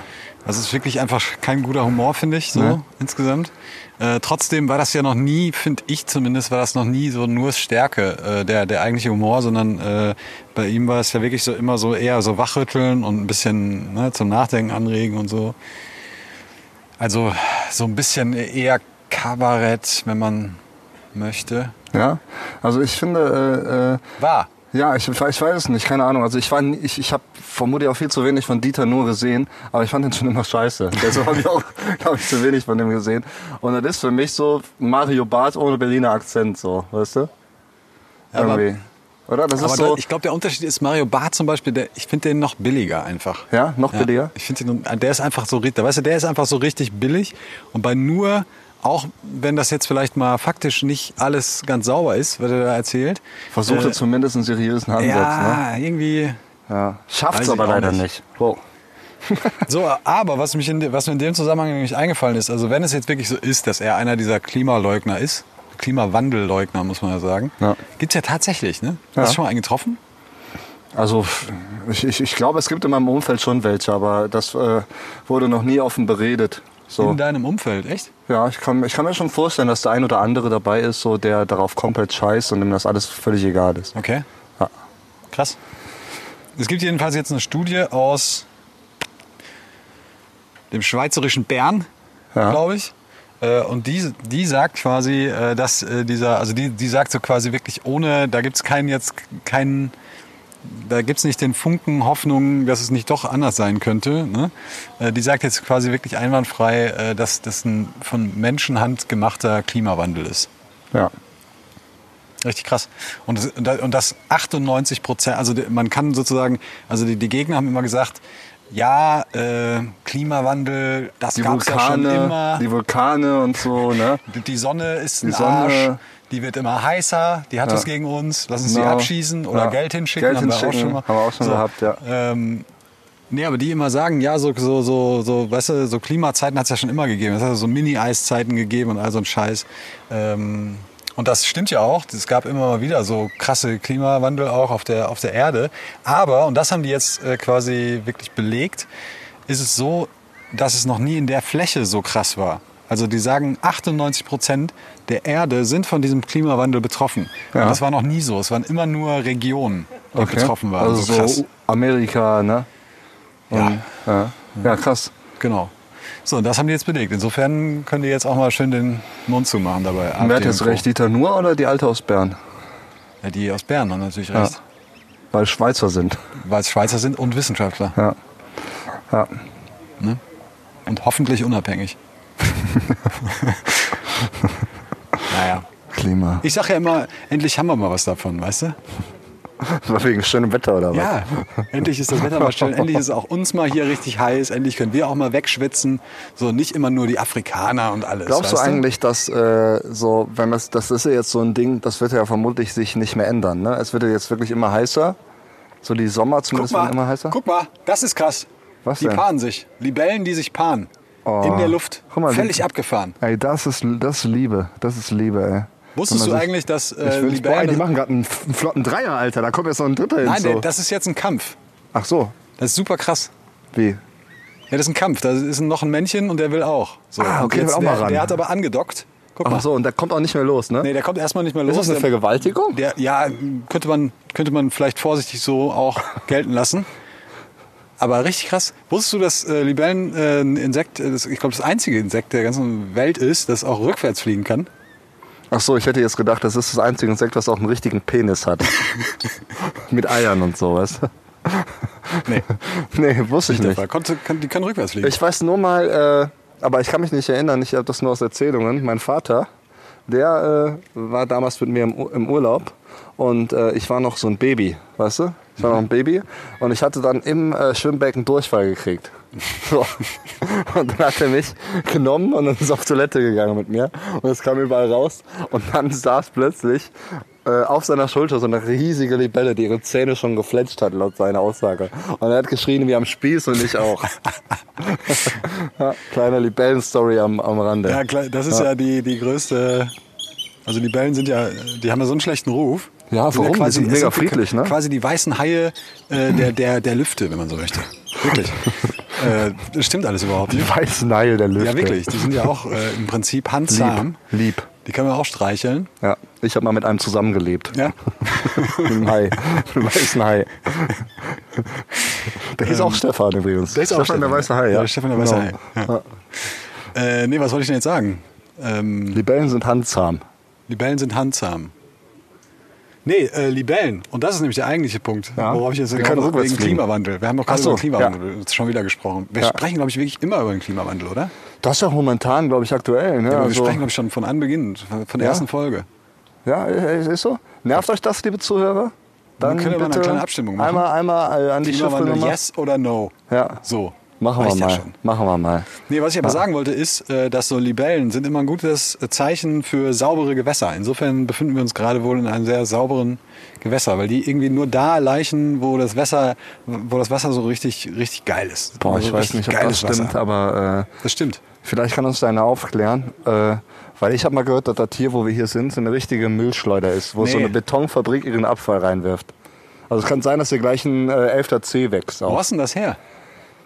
Das ist wirklich einfach kein guter Humor, finde ich, so
Nee.
insgesamt. Äh, trotzdem war das ja noch nie, finde ich zumindest, war das noch nie so nur Stärke, äh, der, der eigentliche Humor, sondern äh, bei ihm war es ja wirklich so immer so eher so wachrütteln und ein bisschen ne, zum Nachdenken anregen und so. Also so ein bisschen eher Kabarett, wenn man möchte.
Ja. Also ich finde, äh, äh,
War.
Ja, ich, ich weiß es nicht, keine Ahnung. Also ich war, ich, ich habe vermutlich auch viel zu wenig von Dieter nur gesehen, aber ich fand ihn schon immer scheiße. (laughs) Deshalb habe ich auch, glaube ich, zu wenig von dem gesehen. Und das ist für mich so Mario Barth ohne Berliner Akzent, so, weißt du? Irgendwie. Oder? Das
Aber
ist so.
ich glaube, der Unterschied ist Mario Barth zum Beispiel, der, ich finde den noch billiger einfach.
ja, noch billiger.
Ich finde den, der ist einfach so richtig, weißt du, der ist einfach so richtig billig. Und bei nur, auch wenn das jetzt vielleicht mal faktisch nicht alles ganz sauber ist, was er da erzählt.
Versuchte
äh,
zumindest einen seriösen Ansatz. Ne?
Ja, irgendwie.
Ja. Schafft's
Weiß ich
aber leider
nicht.
nicht. Wow. (laughs) (laughs)
So, aber was, mich in, was mir in dem Zusammenhang nämlich eingefallen ist, also wenn es jetzt wirklich so ist, dass er einer dieser Klimaleugner ist, Klimawandelleugner, muss man ja sagen,
Ja.
gibt's ja tatsächlich, ne?
Ja.
Hast du schon mal einen getroffen?
Also ich, ich, ich glaube, es gibt in meinem Umfeld schon welche, aber das äh, wurde noch nie offen beredet. So.
In deinem Umfeld, echt?
Ja, ich kann, ich kann mir schon vorstellen, dass der ein oder andere dabei ist, so der darauf komplett scheißt und dem das alles völlig egal ist.
Okay.
Ja.
Krass. Es gibt jedenfalls jetzt eine Studie aus dem schweizerischen Bern,
Ja.
glaube ich. Äh, Und die, die sagt quasi, äh, dass äh, dieser, also die, die sagt so quasi wirklich ohne, da gibt es keinen jetzt keinen, da gibt es nicht den Funken Hoffnung, dass es nicht doch anders sein könnte. Ne? Äh, Die sagt jetzt quasi wirklich einwandfrei, äh, dass das ein von Menschenhand gemachter Klimawandel ist.
Ja.
Richtig krass. Und das, und da- und das 98 Prozent, also man kann sozusagen, also die, die Gegner haben immer gesagt, ja, äh, Klimawandel, das
Die
gab es ja schon immer.
die Vulkane und so, ne?
Die, Sonne ist ein
Die Sonne.
Arsch, die wird immer heißer, die hat
Ja.
was gegen uns, lass uns die
Genau.
abschießen oder
Ja.
Geld hinschicken,
Geld
haben wir auch
hinschicken,
schon mal.
haben wir auch schon gehabt, ja.
Ähm, nee, aber die immer sagen, ja, so, so, so, so, weißt du, so Klimazeiten hat es ja schon immer gegeben. Es hat so Mini-Eiszeiten gegeben und all so ein Scheiß. Ähm, und das stimmt ja auch. Es gab immer mal wieder so krasse Klimawandel auch auf der, auf der Erde. Aber, und das haben die jetzt äh, quasi wirklich belegt, ist es so, dass es noch nie in der Fläche so krass war. Also die sagen, 98 Prozent der Erde sind von diesem Klimawandel betroffen.
Ja.
Und das war noch nie so. Es waren immer nur Regionen. die betroffen waren.
Also
so krass.
Amerika, ne?
Ja,
Ja. ja, krass.
genau. So, und das haben die jetzt belegt. Insofern können die jetzt auch mal schön den Mund zumachen dabei.
Wer hat jetzt recht, Dieter Nuhr oder die Alte aus Bern?
Ja, die aus Bern haben natürlich
Ja.
recht.
Weil Schweizer sind.
Weil es Schweizer sind und Wissenschaftler.
Ja. Ja.
Und hoffentlich unabhängig. (laughs) naja.
Klima.
Ich sag ja immer, endlich haben wir mal was davon, weißt du? (laughs)
War wegen schönem Wetter oder was?
Ja, endlich ist das Wetter mal schön, endlich ist es auch uns mal hier richtig heiß, endlich können wir auch mal wegschwitzen. So nicht immer nur die Afrikaner und alles.
Glaubst du eigentlich, dass äh, so, wenn das, das ist ja jetzt so ein Ding, das wird ja vermutlich sich nicht mehr ändern. Ne? Es wird ja jetzt wirklich immer heißer. So die Sommer zumindest werden immer
mal,
heißer.
guck mal, das ist krass.
Was
die
denn?
paaren sich. Libellen, die sich paaren.
Oh.
In der Luft.
Guck mal,
Völlig
die-
abgefahren.
Ey, das ist, das ist Liebe. Das ist Liebe, ey.
Wusstest du eigentlich, dass
Ich
äh,
will, boah, ey, die machen gerade einen, flotten Dreier, Alter. Da kommt jetzt noch ein dritter
Nein,
hin.
der-
So.
das ist jetzt ein Kampf.
Ach so,
Das ist super krass.
wie?
Ja, das ist ein Kampf. Da ist noch ein Männchen und der will auch. So.
Ah, okay, der will auch
der,
mal ran.
Der hat aber angedockt. Guck mal.
Ach so, und der kommt auch nicht mehr los, ne?
Nee, der kommt erstmal nicht mehr los.
ist das eine
Der-
Vergewaltigung?
Der, ja, könnte man, könnte man vielleicht vorsichtig so auch (laughs) gelten lassen. Aber richtig krass. Wusstest du, dass äh, Libellen äh, ein Insekt, äh, das, ich glaube, das einzige Insekt der ganzen Welt ist, das auch rückwärts fliegen kann?
Ach so, ich hätte jetzt gedacht, das ist das einzige Insekt, was auch einen richtigen Penis hat. (laughs) Mit Eiern und so, weißt du?
Nee, (laughs)
Nee, wusste ich
der
nicht.
Konnte, kann, die können rückwärts fliegen.
Ich weiß nur mal, äh, aber ich kann mich nicht erinnern, ich habe das nur aus Erzählungen. Mein Vater, der äh, war damals mit mir im, im Urlaub und äh, ich war noch so ein Baby, weißt du? Ich war noch ein Baby und ich hatte dann im äh, Schwimmbecken Durchfall gekriegt. So. Und dann hat er mich genommen und dann ist auf Toilette gegangen mit mir und es kam überall raus und dann saß plötzlich äh, auf seiner Schulter so eine riesige Libelle, die ihre Zähne schon gefletscht hat, laut seiner Aussage. Und er hat geschrien wie am Spieß und ich auch. (laughs) ja, kleine Libellen-Story am, am Rande.
ja, das ist ja, die, die größte. Also Libellen sind ja, die haben ja so einen schlechten Ruf.
Ja, warum? Die sind mega friedlich, ne?
Quasi die weißen Haie äh, der, der, der Lüfte, wenn man so möchte. Wirklich. (laughs) äh, das stimmt alles überhaupt nicht.
Die weißen Haie der Lüfte.
Ja, wirklich. Die sind ja auch äh, im Prinzip handzahm.
Lieb. Lieb.
Die kann man auch streicheln.
Ja, ich habe mal mit einem zusammengelebt.
Ja. (laughs)
mit einem Hai. mit einem weißen Hai. Der hieß auch Stefan übrigens.
Ähm, Der ist auch
Stefan, der weiße Hai, ja.
Ja, Stefan der weiße
Genau.
Hai. Ja. Äh, nee, was wollte ich denn jetzt sagen? Ähm,
Libellen sind handzahm.
Libellen sind handzahm. Nee, äh, Libellen. Und das ist nämlich der eigentliche Punkt,
Ja.
worauf ich jetzt
Wir
genau- wegen. Klimawandel. Wir haben doch gerade
so,
über den Klimawandel jetzt schon wieder gesprochen. Wir
Ja.
sprechen, glaube ich, wirklich immer über den Klimawandel, oder?
Das ist ja momentan, glaube ich, aktuell. Ne?
Ja, wir
Also-
sprechen, glaube ich, schon von Anbeginn, von der
Ja?
ersten Folge.
Ja, ist ist so. Nervt euch das, liebe Zuhörer? Dann
können wir mal eine kleine Abstimmung machen.
Einmal, einmal äh, an die Chiffrenummer.
yes oder no?
Ja.
So.
Machen wir
Reicht ja
mal.
schon.
Machen wir mal.
Nee, was ich aber sagen wollte, ist, äh, dass so Libellen sind immer ein gutes Zeichen für saubere Gewässer. Insofern befinden wir uns gerade wohl in einem sehr sauberen Gewässer, weil die irgendwie nur da leichen, wo das Wasser, wo das Wasser so richtig, richtig geil ist.
Boah,
Also
ich weiß nicht, ob das stimmt,
Wasser.
aber äh,
Das stimmt.
vielleicht kann uns da einer aufklären. Äh, weil ich habe mal gehört, dass das hier, wo wir hier sind, so eine richtige Müllschleuder ist, wo so
Nee.
eine Betonfabrik ihren Abfall reinwirft. Also es kann sein, dass hier gleich ein äh, 11. C wächst.
Wo
Auch.
hast denn das her?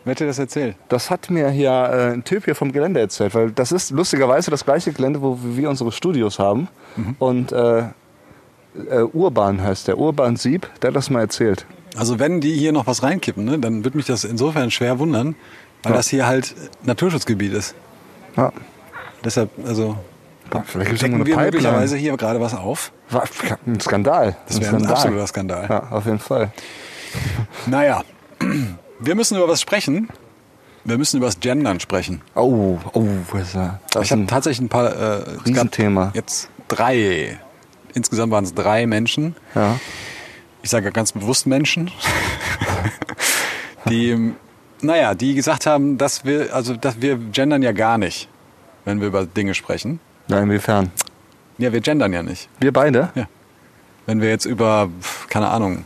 Wer hat dir das erzählt?
Das hat mir hier äh, ein Typ hier vom Gelände erzählt, weil das ist lustigerweise das gleiche Gelände, wo wir unsere Studios haben.
Mhm.
Und äh, äh, Urban heißt der, Urban Sieb, der hat das mal erzählt.
Also wenn die hier noch was reinkippen, ne, dann wird mich das insofern schwer wundern, weil
Ja.
das hier halt Naturschutzgebiet ist.
Ja.
Deshalb, also
Vielleicht gibt es eine
wir
Pipeline.
möglicherweise hier gerade was auf.
Ein Skandal.
Das wäre ein absoluter Skandal.
Ja, auf jeden Fall.
Naja, wir müssen über was sprechen. Wir müssen über das Gendern sprechen.
Oh, oh, was ist das?
Ich
ist
habe
ein
tatsächlich ein paar. Äh,
Riesenthema.
Jetzt drei. Insgesamt waren es drei Menschen.
Ja.
Ich sage ganz bewusst Menschen, (laughs) die, naja, die gesagt haben, dass wir, also dass wir gendern ja gar nicht, wenn wir über Dinge sprechen.
ja, inwiefern?
Ja, wir gendern ja nicht.
Wir beide?
Ja. Wenn wir jetzt über, keine Ahnung,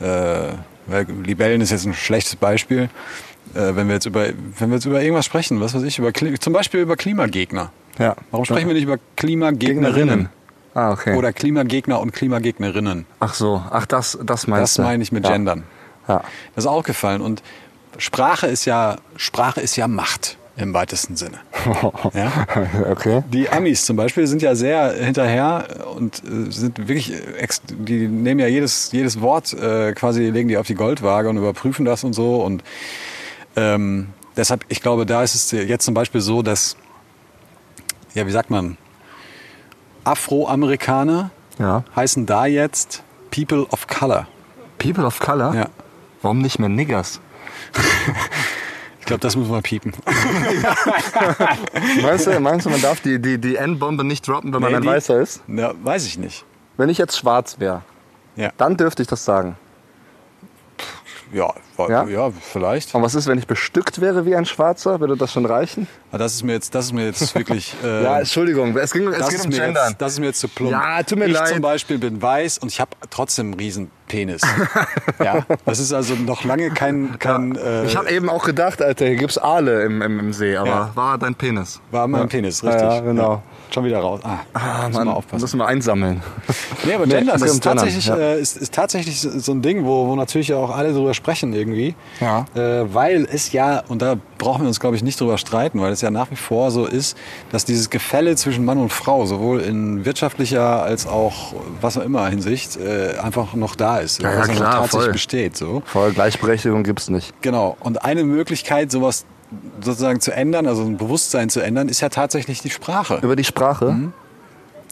äh, weil Libellen ist jetzt ein schlechtes Beispiel. Äh, wenn wir jetzt über, wenn wir jetzt über irgendwas sprechen, was weiß ich, über Kli- zum Beispiel über Klimagegner.
Ja.
Warum sprechen wir nicht über Klimagegnerinnen?
Ah, okay.
Oder Klimagegner und Klimagegnerinnen?
Ach so, ach, das, das meinst
Das
du?
meine ich mit
ja.
Gendern.
Ja.
Das ist auch gefallen. Und Sprache ist ja, Sprache ist ja Macht. Im weitesten Sinne. (laughs) Ja?
Okay.
Die Amis zum Beispiel sind ja sehr hinterher und äh, sind wirklich, ex die nehmen ja jedes, jedes Wort äh, quasi, legen die auf die Goldwaage und überprüfen das und so. Und ähm, deshalb, ich glaube, da ist es jetzt zum Beispiel so, dass, ja, wie sagt man, Afroamerikaner
Ja.
heißen da jetzt People of Color.
People of Color?
Ja.
Warum nicht mehr Niggers? (laughs)
Ich glaube, das muss man piepen. (laughs)
Meinst du, meinst du man darf die, die, die N-Bombe nicht droppen, wenn man
Nee,
ein
die-
Weißer ist?
Ja, weiß ich nicht.
Wenn ich jetzt schwarz wäre,
Ja,
dann dürfte ich das sagen.
ja,
Ja?
ja? vielleicht.
Und was ist, wenn ich bestückt wäre wie ein Schwarzer? Würde das schon reichen?
Aber das ist mir jetzt, das ist mir jetzt wirklich. (laughs) Äh,
ja, Entschuldigung, es, ging, es
das
geht
ist,
um
mir
Gendern.
jetzt, das ist mir jetzt zu plump.
Ja, tut mir
ich
leid.
zum Beispiel bin weiß und ich habe trotzdem einen riesen Penis. ja, das ist also noch lange kein, kein äh,
ich habe eben auch gedacht, Alter, hier gibt's Aale im, im, im See, aber
Ja.
war dein Penis.
war mein
Ja.
Penis,
Ja,
richtig.
Ja, genau.
Schon wieder raus. Ah,
Ah,
müssen
Mann,
wir aufpassen.
müssen wir einsammeln. (laughs)
Nee, aber
Nee,
Gender
es geht
ist tatsächlich,
ja.
äh, ist, ist tatsächlich so so ein Ding, wo, wo natürlich auch alle drüber sprechen irgendwie.
Ja.
Äh, weil es ja, und da brauchen wir uns glaube ich nicht drüber streiten, weil es ja nach wie vor so ist, dass dieses Gefälle zwischen Mann und Frau sowohl in wirtschaftlicher als auch was auch immer Hinsicht äh, einfach noch da ist.
Ja, ja,
was
klar,
tatsächlich
voll.
besteht. So.
Voll Gleichberechtigung gibt's nicht.
Genau. Und eine Möglichkeit, sowas sozusagen zu ändern, also ein Bewusstsein zu ändern, ist ja tatsächlich die Sprache.
Über die Sprache?
Mhm.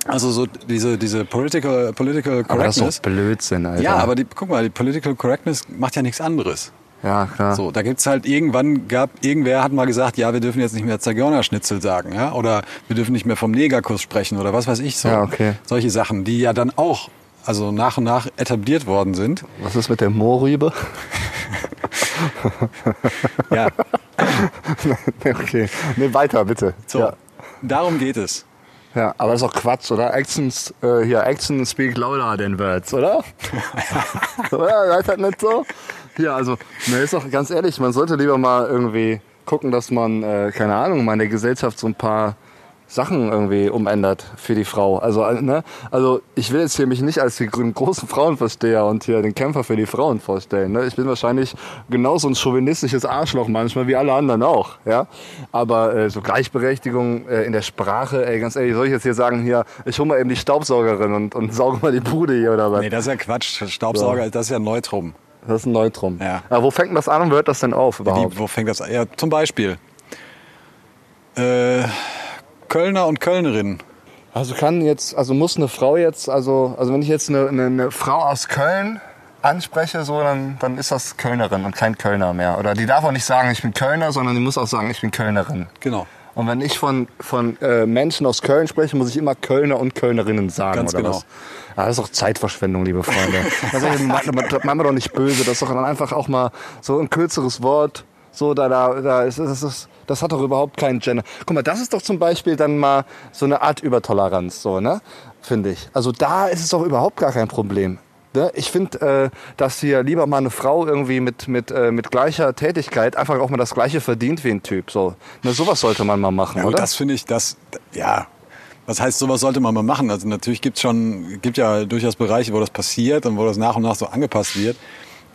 Also so diese, diese political, political
Aber das ist
correctness.
doch Blödsinn, Alter.
Ja, aber die, guck mal, die Political Correctness macht ja nichts anderes.
Ja, klar.
So, da gibt's halt irgendwann gab irgendwer hat mal gesagt, ja, wir dürfen jetzt nicht mehr Zagörnerschnitzel sagen, ja, oder wir dürfen nicht mehr vom Negerkuss sprechen oder was weiß ich so.
Ja, okay.
Solche Sachen, die ja dann auch also nach und nach etabliert worden sind.
Was ist mit der Moorrübe? (laughs)
Ja, (laughs)
okay. Nee, weiter, bitte.
so.
Ja.
Darum geht es.
ja, aber das ist auch Quatsch, oder? Actions, äh, hier, Action speak louder than words, oder? (laughs) oder? Seid das nicht so? Ja, also, ne, ist doch ganz ehrlich, man sollte lieber mal irgendwie gucken, dass man, äh, keine Ahnung, mal in der Gesellschaft so ein paar Sachen irgendwie umändert für die Frau. Also, äh, ne? also ich will jetzt hier mich nicht als den gro- großen Frauenversteher und hier den Kämpfer für die Frauen vorstellen. Ne? Ich bin wahrscheinlich genauso ein chauvinistisches Arschloch manchmal wie alle anderen auch. Ja? Aber äh, so Gleichberechtigung äh, in der Sprache, ey, ganz ehrlich, soll ich jetzt hier sagen, hier, ich hol mal eben die Staubsaugerin und, und sauge mal die Bude hier oder was?
Nee, das ist ja Quatsch. Staubsauger, das ist ja Neutrum.
Das ist ein Neutrum.
Ja.
Aber wo fängt das an und hört das denn auf überhaupt?
Die, wo fängt das an? Ja, zum Beispiel. Äh, Kölner und Kölnerinnen.
Also kann jetzt, also muss eine Frau jetzt, also, also wenn ich jetzt eine, eine, eine Frau aus Köln anspreche, so, dann, dann ist das Kölnerin und kein Kölner mehr. Oder die darf auch nicht sagen, ich bin Kölner, sondern die muss auch sagen, ich bin Kölnerin.
Genau.
Und wenn ich von, von äh, Menschen aus Köln spreche, muss ich immer Kölner und Kölnerinnen sagen,
Ganz
oder
genau.
was? Ja, das ist doch Zeitverschwendung, liebe Freunde. (laughs) Das ist, machen wir doch nicht böse, das ist doch dann einfach auch mal so ein kürzeres Wort. So, da, da, da ist, das, ist, das hat doch überhaupt keinen Gender. Guck mal, das ist doch zum Beispiel dann mal so eine Art Übertoleranz, so, ne? Finde ich. Also da ist es doch überhaupt gar kein Problem. Ne? Ich finde, äh, dass hier lieber mal eine Frau irgendwie mit, mit, äh, mit gleicher Tätigkeit einfach auch mal das Gleiche verdient wie ein Typ. So, ne, sowas sollte man mal machen,
Ja,
oder?
das finde ich, das, ja. Was heißt, sowas sollte man mal machen? Also natürlich gibt's schon, gibt ja durchaus Bereiche, wo das passiert und wo das nach und nach so angepasst wird.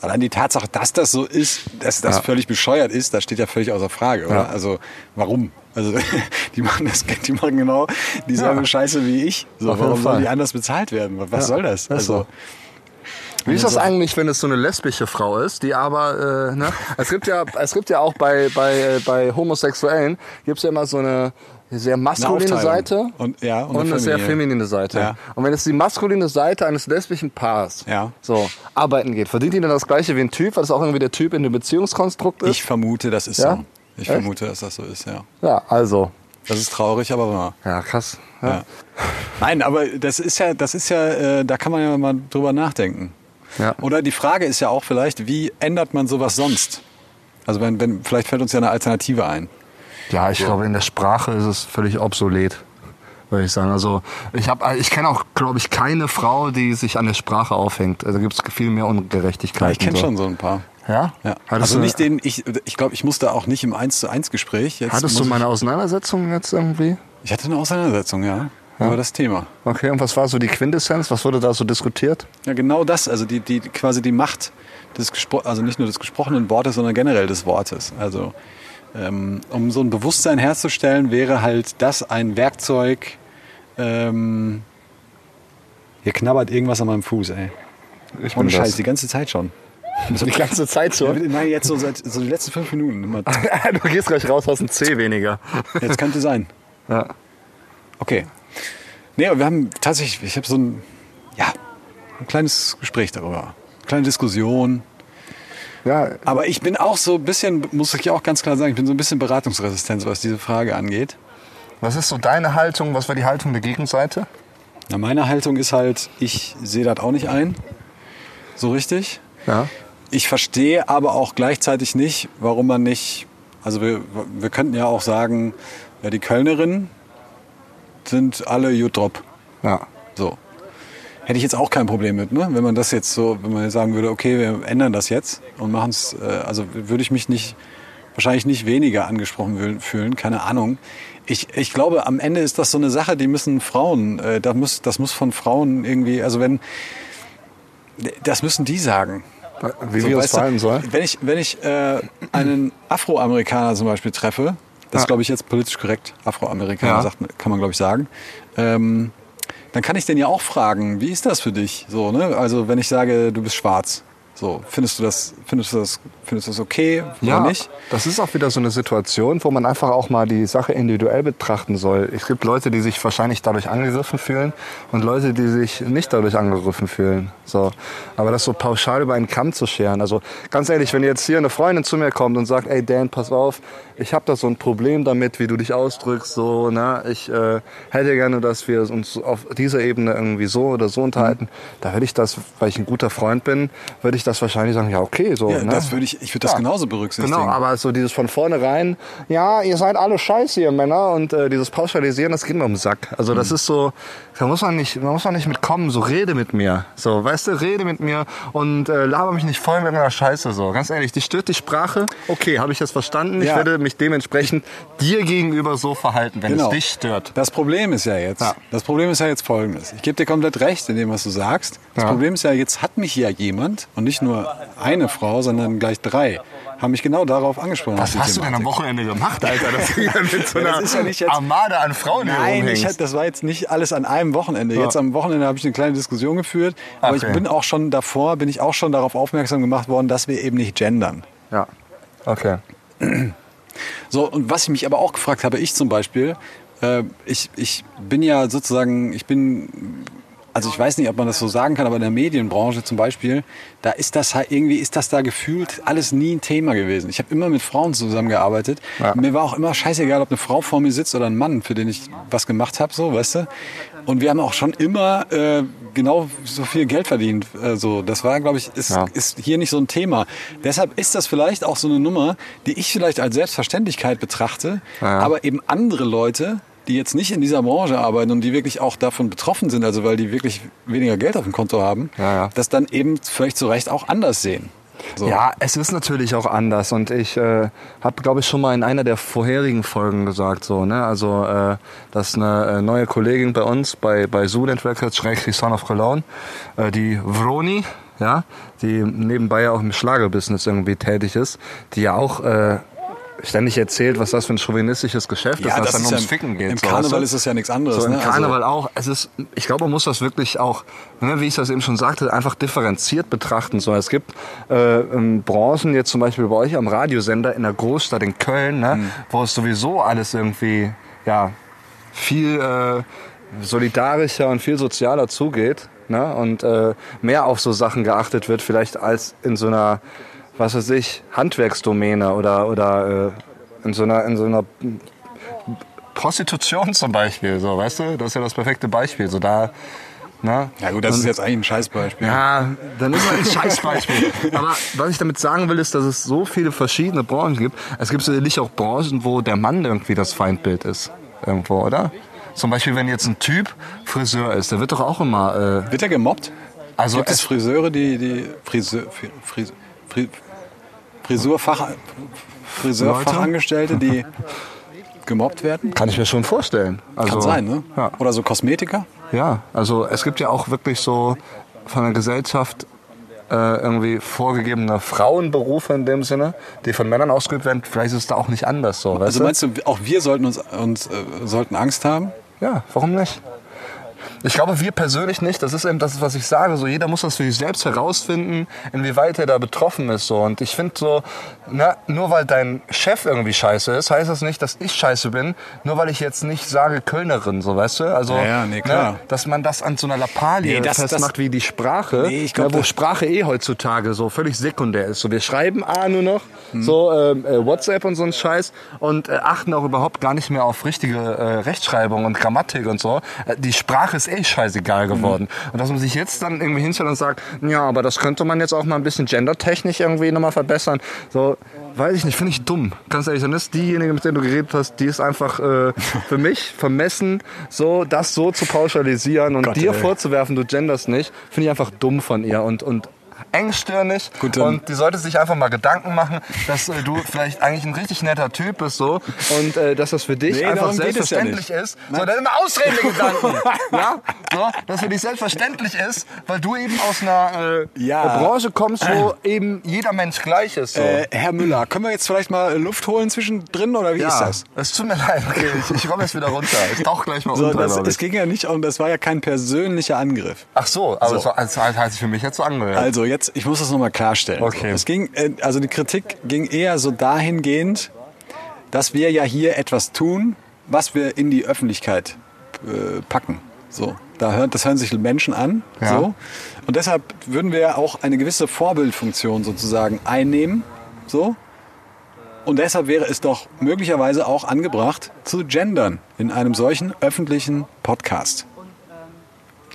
Allein die Tatsache, dass das so ist, dass das
Ja.
völlig bescheuert ist, das steht ja völlig außer Frage, oder?
Ja.
Also warum? Also (laughs) die machen das, die machen genau dieselbe Scheiße wie ich. So,
Auf
warum sollen die anders bezahlt werden? Was
Ja,
soll das? Also
so. Wie ist das eigentlich, wenn es so eine lesbische Frau ist, die aber, äh, ne? Es gibt ja, es gibt ja auch bei, bei, äh, bei Homosexuellen, gibt's ja immer so eine sehr maskuline. Seite
Und- ja, und
und,
eine
eine sehr
feminine.
Seite.
Ja.
Und wenn es die maskuline Seite eines lesbischen Paars
Ja.
so arbeiten geht, verdient die dann das gleiche wie ein Typ, weil das auch irgendwie der Typ in dem Beziehungskonstrukt ist?
ich vermute, das ist
Ja?
so. Ich
Echt?
vermute, dass das so ist, ja.
ja, also.
Das ist traurig, aber wahr.
Ja, krass. Ja.
Nein, aber das ist ja, das ist ja, äh, da kann man ja mal drüber nachdenken.
Ja.
Oder die Frage ist ja auch vielleicht, wie ändert man sowas sonst? Also wenn, wenn, vielleicht fällt uns ja eine Alternative ein.
Ja, ich glaube, in der Sprache ist es völlig obsolet, würde ich sagen. Also ich habe, ich kenne auch, glaube ich, keine Frau, die sich an der Sprache aufhängt. Also gibt es viel mehr Ungerechtigkeiten.
ich kenne
so.
schon so ein paar.
Ja?
Ja. Also nicht den, ich, ich glaube, ich musste auch nicht im 1 zu 1 Gespräch. Jetzt
Hattest du mal eine Auseinandersetzung jetzt irgendwie?
ich hatte eine Auseinandersetzung, ja, über das Thema.
Okay, und was war so die Quintessenz? Was wurde da so diskutiert?
Ja, genau das, also die, die quasi die Macht des Gespro also nicht nur des gesprochenen Wortes, sondern generell des Wortes. Also um so ein Bewusstsein herzustellen, wäre halt das ein Werkzeug. Ähm, hier knabbert irgendwas an meinem Fuß, ey.
Ich bin.
Scheiß, die ganze Zeit schon. (laughs)
Die ganze Zeit
Ja,
schon.
Nein, jetzt so seit so die letzten fünf Minuten. (laughs)
Du gehst gleich raus, hast ein C weniger.
Jetzt könnte sein.
Ja.
Okay. Nee, wir haben tatsächlich, ich habe so ein, ja, ein kleines Gespräch darüber. Kleine Diskussion.
Ja,
Aber ich bin auch so ein bisschen, muss ich auch ganz klar sagen, ich bin so ein bisschen beratungsresistent, was diese Frage angeht.
was ist so deine Haltung? Was war die Haltung der Gegenseite?
Na, meine Haltung ist halt, ich sehe das auch nicht ein. So richtig.
Ja.
Ich verstehe aber auch gleichzeitig nicht, warum man nicht, also wir, wir könnten ja auch sagen, ja, die Kölnerinnen sind alle Jutrop.
Ja.
So. Hätte ich jetzt auch kein Problem mit, ne? wenn man das jetzt so, wenn man sagen würde, okay, wir ändern das jetzt und machen es, äh, also würde ich mich nicht, wahrscheinlich nicht weniger angesprochen fühlen, keine Ahnung. Ich, ich glaube, am Ende ist das so eine Sache, die müssen Frauen, äh, das, muss, das muss von Frauen irgendwie, also wenn, das müssen die sagen.
Wie
So,
wir
du,
verhalten sollen?
Wenn ich, wenn ich äh, einen Afroamerikaner zum Beispiel treffe, das ist
Ja.
glaube ich jetzt politisch korrekt, Afroamerikaner
Ja.
sagt, kann man glaube ich sagen, ähm, dann kann ich den ja auch fragen, wie ist das für dich? So, ne? Also wenn ich sage, du bist schwarz, so findest du das, findest du das, findest du das okay
Ja,
oder nicht?
das ist auch wieder so eine Situation, wo man einfach auch mal die Sache individuell betrachten soll. Es gibt Leute, die sich wahrscheinlich dadurch angegriffen fühlen und Leute, die sich nicht dadurch angegriffen fühlen. So. Aber das so pauschal über einen Kamm zu scheren. Also ganz ehrlich, wenn jetzt hier eine Freundin zu mir kommt und sagt, ey Dan, pass auf, ich habe da so ein Problem damit, wie du dich ausdrückst, so, ne? ich äh, hätte gerne, dass wir uns auf dieser Ebene irgendwie so oder so unterhalten, da würde ich das, weil ich ein guter Freund bin, würde ich das wahrscheinlich sagen, ja okay, so.
Ja,
ne?
das würde ich, ich würde das
Ja.
genauso berücksichtigen.
Genau, aber so dieses von vornherein, ja, ihr seid alle scheiße, ihr Männer, und äh, dieses Pauschalisieren, das geht mir um den Sack. Also das ist so, da muss man nicht, da muss man nicht mitkommen, so rede mit mir. So, weißt du, rede mit mir und äh, laber mich nicht voll mit irgendeiner Scheiße. So, ganz ehrlich, dich stört die Sprache, okay, habe ich das verstanden. Ich
Ja.
werde mich dementsprechend dir gegenüber so verhalten, wenn es dich stört.
Das Problem ist ja jetzt,
Ja.
das Problem ist ja jetzt folgendes. Ich gebe dir komplett recht in dem, was du sagst. Das. Problem ist ja, jetzt hat mich ja jemand, und nicht nur eine Frau, sondern gleich drei, haben mich genau darauf angesprochen.
Was hast du denn am. Wochenende gemacht, Alter? Hier (laughs) mit so
Ja, das
einer
ist ja nicht jetzt-
Armada an Frauen
Nein, ich, das war jetzt nicht alles an einem Wochenende. Jetzt am Wochenende habe ich eine kleine Diskussion geführt, aber
Okay.
ich bin auch schon davor, bin ich auch schon darauf aufmerksam gemacht worden, dass wir eben nicht gendern.
Ja, okay. (clears throat)
So, und was ich mich aber auch gefragt habe, ich zum Beispiel, äh, ich, ich bin ja sozusagen, ich bin, also ich weiß nicht, ob man das so sagen kann, aber in der Medienbranche zum Beispiel, da ist das halt irgendwie, ist das da gefühlt alles nie ein Thema gewesen. Ich habe immer mit Frauen zusammengearbeitet.
Ja.
Mir war auch immer scheißegal, ob eine Frau vor mir sitzt oder ein Mann, für den ich was gemacht habe, so, weißt du. Und wir haben auch schon immer äh, genau so viel Geld verdient. Äh, so, das war, glaube ich, ist,
Ja.
ist hier nicht so ein Thema. Deshalb ist das vielleicht auch so eine Nummer, die ich vielleicht als Selbstverständlichkeit betrachte,
Ja.
aber eben andere Leute, die jetzt nicht in dieser Branche arbeiten und die wirklich auch davon betroffen sind, also weil die wirklich weniger Geld auf dem Konto haben,
Ja, ja.
das dann eben vielleicht zu Recht auch anders sehen. So.
Ja, es ist natürlich auch anders und ich äh, habe, glaube ich, schon mal in einer der vorherigen Folgen gesagt, so, ne, also äh, dass eine äh, neue Kollegin bei uns bei bei Student Records, schrägstrich Son of Cologne, äh, die Vroni, ja, die nebenbei ja auch im Schlagerbusiness irgendwie tätig ist, die ja auch äh, ständig erzählt, was das für ein chauvinistisches Geschäft ist,
Ja,
dass
das
dann
ist
ums
ja,
Ficken geht.
Im
so,
Karneval ist das ja nichts anderes.
So im
ne? Also-
Karneval auch. Es ist, ich glaube, man muss das wirklich auch, ne, wie ich das eben schon sagte, einfach differenziert betrachten. So, es gibt äh, ähm, Branchen, jetzt zum Beispiel bei euch am Radiosender in der Großstadt in Köln, ne,
Mhm.
wo es sowieso alles irgendwie ja viel äh, solidarischer und viel sozialer zugeht. Ne, und äh, mehr auf so Sachen geachtet wird, vielleicht als in so einer, was weiß ich, Handwerksdomäne oder, oder äh, in so einer, in so einer Prostitution zum Beispiel, so, weißt du? Das ist ja das perfekte Beispiel. So da, ne?
Ja gut, das ist jetzt eigentlich ein Scheißbeispiel.
Ja, dann ist halt ein Scheißbeispiel. (laughs) Aber was ich damit sagen will, ist, dass es so viele verschiedene Branchen gibt. Es gibt sicherlich auch Branchen, wo der Mann irgendwie das Feindbild ist. Irgendwo, oder? Zum Beispiel, wenn jetzt ein Typ Friseur ist, der wird doch auch immer. Äh,
Wird er gemobbt?
also
Gibt es
es,
Friseure, die, die Friseur, Fris, Fris, Frisurfach, Friseurfachangestellte, die gemobbt werden?
kann ich mir schon vorstellen. Also,
Kann sein, ne?
Ja.
Oder so Kosmetiker?
Ja, also es gibt ja auch wirklich so von der Gesellschaft äh, irgendwie vorgegebene Frauenberufe in dem Sinne, die von Männern ausgeübt werden. Vielleicht ist es da auch nicht anders so.
Also meinst du, auch wir sollten uns, uns äh, sollten Angst haben?
Ja, warum nicht? Ich glaube, wir persönlich nicht. Das ist eben das, was ich sage. So, jeder muss das für sich selbst herausfinden, inwieweit er da betroffen ist. So. Und ich finde so, na, nur weil dein Chef irgendwie scheiße ist, heißt das nicht, dass ich scheiße bin. Nur weil ich jetzt nicht sage Kölnerin, so weißt du? Also,
Ja, ja, nee, klar.
Ne, dass man das an so einer Lappalie
Nee, das-
festmacht
das-
wie die Sprache,
Nee, ich glaub,
ne, wo Sprache eh heutzutage so völlig sekundär ist. So, wir schreiben A nur noch,
Hm.
so ähm, äh, WhatsApp und so ein Scheiß und äh, achten auch überhaupt gar nicht mehr auf richtige äh, Rechtschreibung und Grammatik und so. Äh, die Sprache ist eh scheißegal geworden. Und dass man sich jetzt dann irgendwie hinstellt und sagt, ja, aber das könnte man jetzt auch mal ein bisschen gendertechnisch irgendwie nochmal verbessern. So, weiß ich nicht, finde ich dumm. Ganz ehrlich, dann ist diejenige, mit der du geredet hast, die ist einfach äh, (laughs) für mich vermessen, so das so zu pauschalisieren und
Gott,
dir
ey.
vorzuwerfen, du genderst nicht, finde ich einfach dumm von ihr und, und engstirnig
Gut, dann-
und die sollte sich einfach mal Gedanken machen, dass äh, du vielleicht eigentlich ein richtig netter Typ bist so und äh, dass das für dich
Nee,
einfach
ja
selbstverständlich
nicht.
ist. So, dann immer ausreden Gedanken. (laughs) ja? So, dass für dich selbstverständlich ist, weil du eben aus einer äh,
Ja.
Branche kommst, wo eben jeder Mensch gleich ist. So.
Äh, Herr Müller, können wir jetzt vielleicht mal Luft holen zwischendrin oder wie ist das?
Es tut mir leid, okay, ich, ich komme jetzt wieder runter. Ich tauch gleich mal
So,
unter.
das, es ging ja nicht um, das war ja kein persönlicher Angriff.
Ach so, aber
So.
das, war, das hat sich für mich jetzt so angehört.
Also jetzt, ich muss das nochmal klarstellen.
Okay.
Es ging, äh, also die Kritik ging eher so dahingehend, dass wir ja hier etwas tun, was wir in die Öffentlichkeit äh, packen. So, da hören, das hören sich Menschen an.
Ja.
So. Und deshalb würden wir auch eine gewisse Vorbildfunktion sozusagen einnehmen. So. Und deshalb wäre es doch möglicherweise auch angebracht zu gendern in einem solchen öffentlichen Podcast.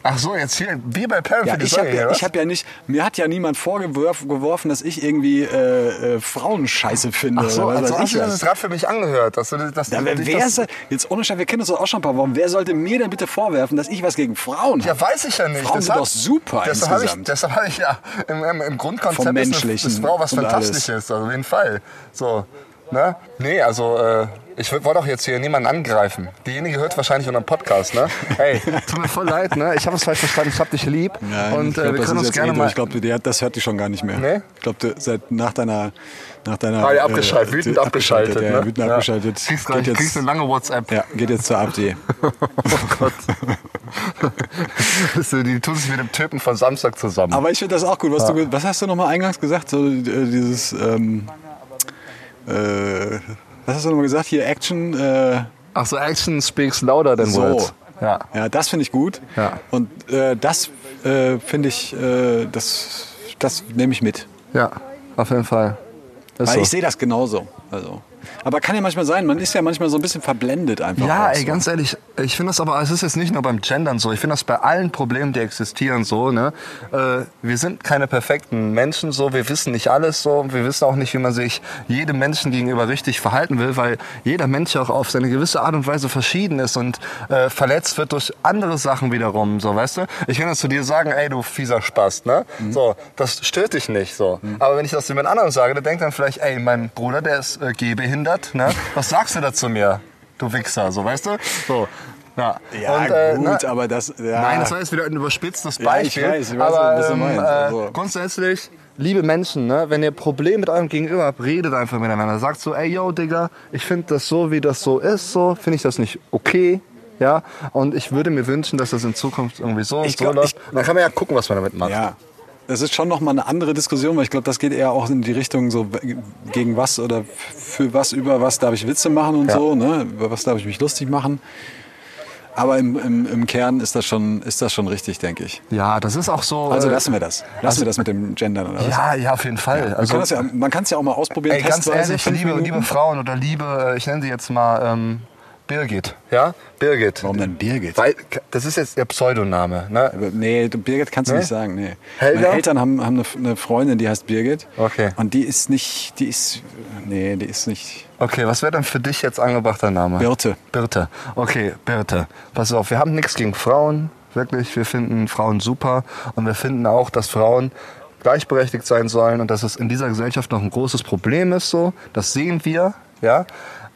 Ach so, jetzt hier, wie bei Perry
Ja, ich habe ja, ich hab ja nicht, mir hat ja niemand vorgeworfen, geworfen, dass ich irgendwie äh, äh, Frauen scheiße finde.
Ach so,
oder
also hast du das
was.
gerade für mich angehört. Dass du, dass
Ja, wer, wer
das,
jetzt ohne Scheiß, wir kennen uns doch auch schon ein paar Wochen. Wer sollte mir denn bitte vorwerfen, dass ich was gegen Frauen habe?
Ja, weiß ich ja nicht.
Frauen sind
Deshalb-
doch super
deshalb habe ich,
insgesamt.
deshalb habe ich ja im, im, im Grundkonzept
Vom
ist eine, ist Frau was Fantastisches, also auf jeden Fall. So, ne? Nee, also äh, ich wollte auch jetzt hier niemanden angreifen. Diejenige hört wahrscheinlich unseren Podcast, ne? Hey, (laughs) tut mir voll leid, ne? Ich habe es falsch verstanden, ich hab dich lieb
Nein,
und
ich
äh,
glaub,
wir
das
können
ist
uns
jetzt
gerne
eh
mal...
Ich glaube, das hört die schon gar nicht mehr.
Nee?
Ich glaube, seit nach deiner, nach deiner
Ah, ja, abgeschaltet,
äh,
wütend abgeschaltet.
ja,
ne?
wütend
Ja.
abgeschaltet.
Kriegst,
Geht
gleich,
jetzt,
kriegst eine lange WhatsApp.
ja, geht jetzt zur AfD. (laughs)
Oh Gott. Die tun sich mit dem Typen von Samstag zusammen.
Aber ich finde das auch gut. Was, du, ge- was hast du nochmal eingangs gesagt? So, äh, dieses, ähm, äh, was hast du nochmal gesagt? Hier Action. Äh,
Ach so, Action speaks louder than
So.
words. Ja.
ja, das finde ich gut.
Ja.
Und äh, das äh, finde ich, äh, das, das nehme ich mit.
Ja, auf jeden Fall. Ist
Weil
so.
ich sehe das genauso. Also. Aber kann ja manchmal sein, man ist ja manchmal so ein bisschen verblendet einfach.
Ja, ey,
so.
ganz ehrlich, ich finde das aber, es ist jetzt nicht nur beim Gendern so, ich finde das bei allen Problemen, die existieren so, ne. Äh, wir sind keine perfekten Menschen so, wir wissen nicht alles so, wir wissen auch nicht, wie man sich jedem Menschen gegenüber richtig verhalten will, weil jeder Mensch auch auf seine gewisse Art und Weise verschieden ist und äh, verletzt wird durch andere Sachen wiederum, so, weißt du. Ich kann das zu dir sagen, ey, du fieser Spast, ne. So, das stört dich nicht so. Aber wenn ich das jemand anderem sage, der denkt dann vielleicht, ey, mein Bruder, der ist äh, gehbehindert, ne. Was sagst du da zu mir? du Wichser, so weißt du? So. Ja,
Ja,
Und, äh,
gut,
ne-
aber das. Ja.
Nein, das war jetzt wieder ein überspitztes
Ja, ich
Beispiel.
weiß, ich weiß,
aber
was du
ähm,
meinst,
äh,
also.
grundsätzlich, liebe Menschen, ne, wenn ihr Probleme mit eurem Gegenüber habt, redet einfach miteinander. Sagt so, ey, yo, Digga, ich finde das so, wie das so ist, so finde ich das nicht okay. Ja, und ich würde mir wünschen, dass das in Zukunft irgendwie so und
Ich
so
glaub,
läuft.
ich-
Und dann kann man ja gucken, was man damit macht.
Ja. Das ist schon nochmal eine andere Diskussion, weil ich glaube, das geht eher auch in die Richtung, so gegen was oder für was, über was darf ich Witze machen und
Ja.
so, ne? über was darf ich mich lustig machen. Aber im, im, im Kern ist das, schon, ist das schon richtig, denke ich.
Ja, das ist auch so.
Also
äh,
lassen wir das. Lassen wir das mit dem Gendern, oder was?
Ja, ja, auf jeden Fall.
Man
also,
kann es ja, man kann es ja auch mal ausprobieren,
Ey, ganz ehrlich, liebe, liebe Frauen oder liebe, äh, ich nenne sie jetzt mal ähm, Birgit. Ja? Birgit.
Warum denn Birgit?
Weil, das ist jetzt ihr Pseudoname. Ne?
Aber Nee, Birgit kannst du
Nee?
nicht sagen. Nee.
Helga?
Meine Eltern haben, haben eine, Freundin, die heißt Birgit.
Okay.
Und die ist nicht, die ist, nee, die ist nicht.
Okay, was wäre denn für dich jetzt angebrachter Name?
Birte.
Birte. Okay, Birte. Pass auf, wir haben nichts gegen Frauen. Wirklich, wir finden Frauen super. Und wir finden auch, dass Frauen gleichberechtigt sein sollen und dass es in dieser Gesellschaft noch ein großes Problem ist. So, das sehen wir, ja.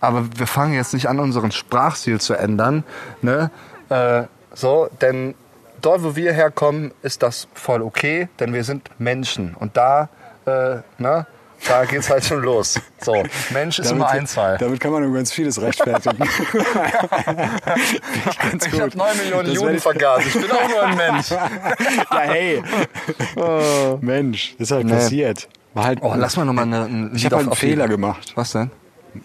Aber wir fangen jetzt nicht an, unseren Sprachstil zu ändern, ne? Äh, so, denn dort, wo wir herkommen, ist das voll okay, denn wir sind Menschen. Und da, äh, ne, da geht's halt schon los. So, Mensch ist immer Einzahl.
Damit kann man übrigens vieles rechtfertigen. (laughs)
Ich
gut.
habe 9 Millionen
Das
Juden
ich-
vergast. Ich bin auch nur ein Mensch. (laughs)
ja, hey. Mensch, ist halt passiert. War halt,
Oh, lass mal nochmal eine, ein
ich habe halt einen Fehler gemacht
Was denn?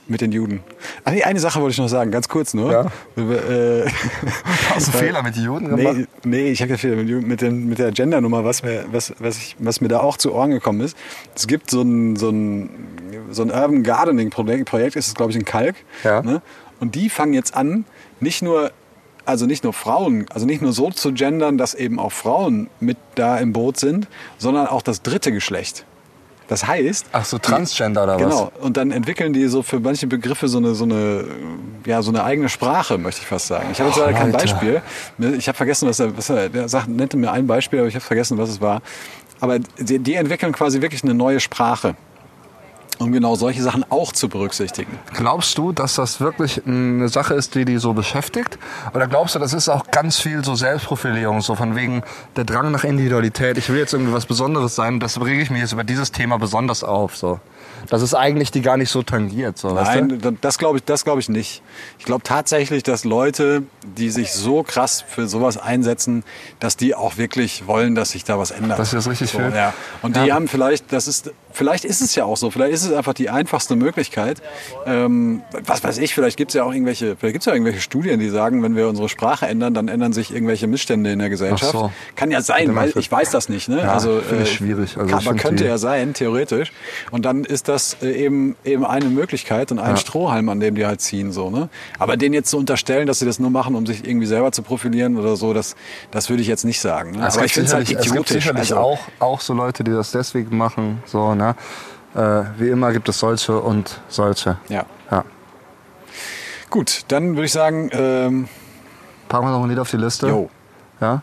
Mit den Juden. Ach nee, eine Sache wollte ich noch sagen, ganz kurz nur.
Ja.
Äh, (laughs)
Hast du Fehler mit den Juden gemacht?
Nee, nee, ich habe ja mit, mit, den, mit der Gender-Nummer, was mir, was, was, ich, was mir da auch zu Ohren gekommen ist. Es gibt so ein, so ein, so ein Urban Gardening-Projekt, Projekt ist es, glaube ich, in Kalk.
Ja.
Ne? Und die fangen jetzt an, nicht nur, also nicht nur Frauen, also nicht nur so zu gendern, dass eben auch Frauen mit da im Boot sind, sondern auch das dritte Geschlecht. Das heißt,
Ach so, Transgender oder was?
Genau. Und dann entwickeln die so für manche Begriffe so eine, so eine, ja, so eine eigene Sprache, möchte ich fast sagen. Ich habe jetzt leider kein. Beispiel. Ich habe vergessen, was er, was er, der sagt, nannte mir ein Beispiel, aber ich habe vergessen, was es war. Aber die, die entwickeln quasi wirklich eine neue Sprache. Um genau solche Sachen auch zu berücksichtigen.
Glaubst du, dass das wirklich eine Sache ist, die die so beschäftigt? Oder glaubst du, das ist auch ganz viel so Selbstprofilierung, so von wegen der Drang nach Individualität? Ich will jetzt irgendwie was Besonderes sein, deshalb rege ich mich jetzt über dieses Thema besonders auf, so. Das ist eigentlich die gar nicht so tangiert, so, weißt du?
Nein, das glaube ich, das glaube ich nicht. Ich glaube tatsächlich, dass Leute, die sich so krass für sowas einsetzen, dass die auch wirklich wollen, dass sich da was ändert.
Dass sie das richtig
so? Ja. Und die
Ja.
haben vielleicht, das ist, vielleicht ist es ja auch so, vielleicht ist es einfach die einfachste Möglichkeit. Ähm, was weiß ich, vielleicht gibt es ja auch irgendwelche, vielleicht gibt es ja irgendwelche Studien, die sagen, wenn wir unsere Sprache ändern, dann ändern sich irgendwelche Missstände in der Gesellschaft.
Ach so.
Kann ja sein, weil ich weiß das nicht. Ne?
Ja,
also,
finde ich schwierig. Also
aber könnte ja sein, theoretisch. Und dann ist das äh, eben, eben eine Möglichkeit und ein Strohhalm, an dem die halt ziehen. So, ne? Aber denen jetzt zu unterstellen, dass sie das nur machen, um sich irgendwie selber zu profilieren oder so, das, das würde ich jetzt nicht sagen. Ne?
Es
Aber ich finde es halt idiotisch.
Es gibt sicherlich
also,
auch, auch so Leute, die das deswegen machen, so, ne? Äh, wie immer gibt es solche und solche.
Ja.
Ja.
Gut, dann würde ich sagen, ähm,
Packen wir noch ein Lied auf die Liste.
jo.
Ja?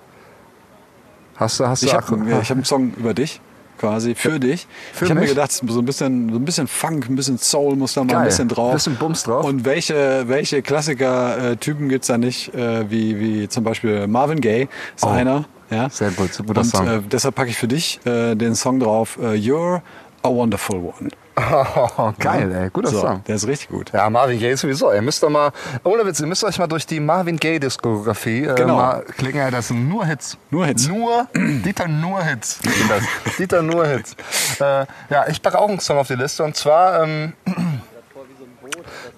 Hast du, hast du
Ich habe ich einen Song über dich. Quasi für dich.
Für
ich habe mir gedacht, so ein bisschen, so ein bisschen Funk, ein bisschen Soul muss da mal
Geil.
ein bisschen drauf.
Bisschen Bums drauf.
Und welche, welche Klassiker-Typen gibt's da nicht, äh, wie, wie zum Beispiel Marvin Gaye ist
Oh.
einer. Ja?
Sehr gut, guter
Und
Song.
Äh, deshalb packe ich für dich äh, den Song drauf, äh, You're a Wonderful One.
Oh, (laughs) geil, ey. Guter
so,
Song.
Der ist richtig gut.
Ja, Marvin Gaye sowieso. Ihr müsst doch mal, ohne Witz, ihr müsst euch mal durch die Marvin Gaye Diskografie äh,
Genau.
mal klicken. Ja, das sind nur Hits.
Nur Hits.
Nur, (clears throat) Dieter nur Hits. Dieter nur Hits. Äh, ja, ich packe auch einen Song auf die Liste und zwar, ähm,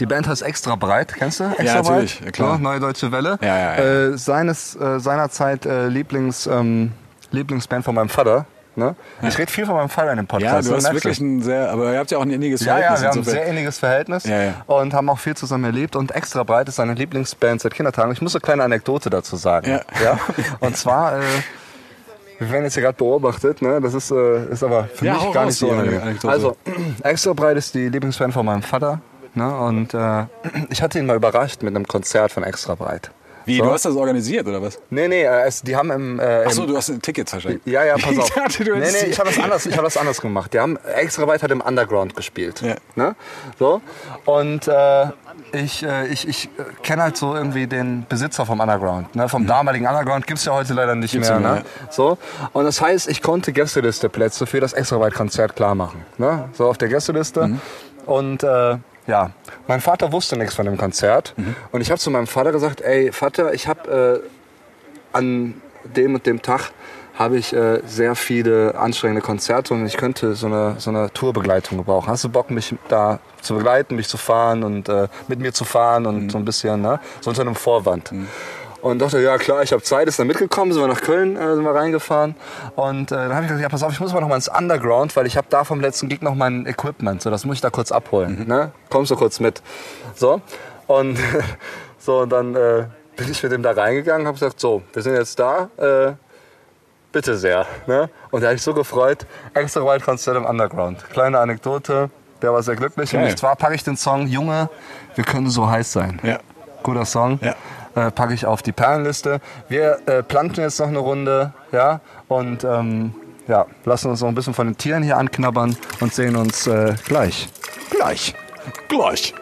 die Band heißt Extra Breit. Kennst du? Extra
natürlich,
Breit?
ja, klar.
Ja, Neue Deutsche Welle.
Ja, ja, ja.
Äh, seines, äh, seinerzeit äh, Lieblings, ähm, Lieblingsband von meinem Vater. Ne? Ich rede viel von meinem Vater in dem Podcast.
Ja, du hast wirklich ein sehr, aber ihr habt ja auch ein inniges
ja, ja,
Verhältnis.
wir haben ein sehr ähnliches Verhältnis
Ja, ja.
und haben auch viel zusammen erlebt. Und Extra Breit ist seine Lieblingsband seit Kindertagen. Ich muss eine kleine Anekdote dazu sagen.
Ja.
Und zwar, äh, wir werden jetzt hier gerade beobachtet, ne? das ist, äh, ist aber für
Ja,
mich gar nicht so.
Anekdote.
Also, (clears throat) Extra Breit ist die Lieblingsband von meinem Vater. Ne? Und äh, (clears throat) ich hatte ihn mal überrascht mit einem Konzert von Extra Breit.
Wie,
So.
du hast das organisiert oder was?
Nee, nee, äh, es, die haben im... Äh,
Achso, du hast Tickets wahrscheinlich.
ja, ja, (laughs) pass auf.
Ich dachte, du
nee, nee, ich habe das anders, ich habe das anders gemacht. Die haben extra weit hat im Underground gespielt.
Ja.
Ne? So. Und äh, ich, äh, ich, ich äh, kenne halt so irgendwie den Besitzer vom Underground. Ne? Vom damaligen Underground gibt's ja heute leider nicht
Mhm. Gibt's
mehr.
nicht mehr,
Ne? So. Und das heißt, ich konnte Gästeliste-Plätze für das extra weit Konzert klar machen. Ne? So auf der Gästeliste.
Mhm.
Und äh, ja, mein Vater wusste nichts von dem Konzert.
Mhm.
Und ich habe zu meinem Vater gesagt, ey Vater, ich habe äh, an dem und dem Tag habe ich äh, sehr viele anstrengende Konzerte und ich könnte so eine, so eine Tourbegleitung gebrauchen. Hast du Bock, mich da zu begleiten, mich zu fahren und äh, mit mir zu fahren und so ein bisschen, ne? so unter einem Vorwand. Und dachte, ja klar, ich habe Zeit, ist dann mitgekommen, sind wir nach Köln, äh, sind wir reingefahren. Und äh, dann habe ich gesagt, ja pass auf, ich muss mal noch mal ins Underground, weil ich habe da vom letzten Gig noch mein Equipment, so das muss ich da kurz abholen. Ne? Kommst du kurz mit. So. Und (laughs) so, und dann äh, bin ich mit dem da reingegangen, habe gesagt, so, wir sind jetzt da, äh, bitte sehr. Ne? Und da habe ich so gefreut, extra weit Konzert im Underground. Kleine Anekdote, der war sehr glücklich.
Geil.
Und zwar packe ich den Song Junge, wir können so heiß sein.
Ja.
Guter Song.
Ja.
Äh, packe ich auf die Perlenliste. Wir äh, planten jetzt noch eine Runde, ja, und ähm, ja, lassen uns noch ein bisschen von den Tieren hier anknabbern und sehen uns äh, gleich.
Gleich. Gleich.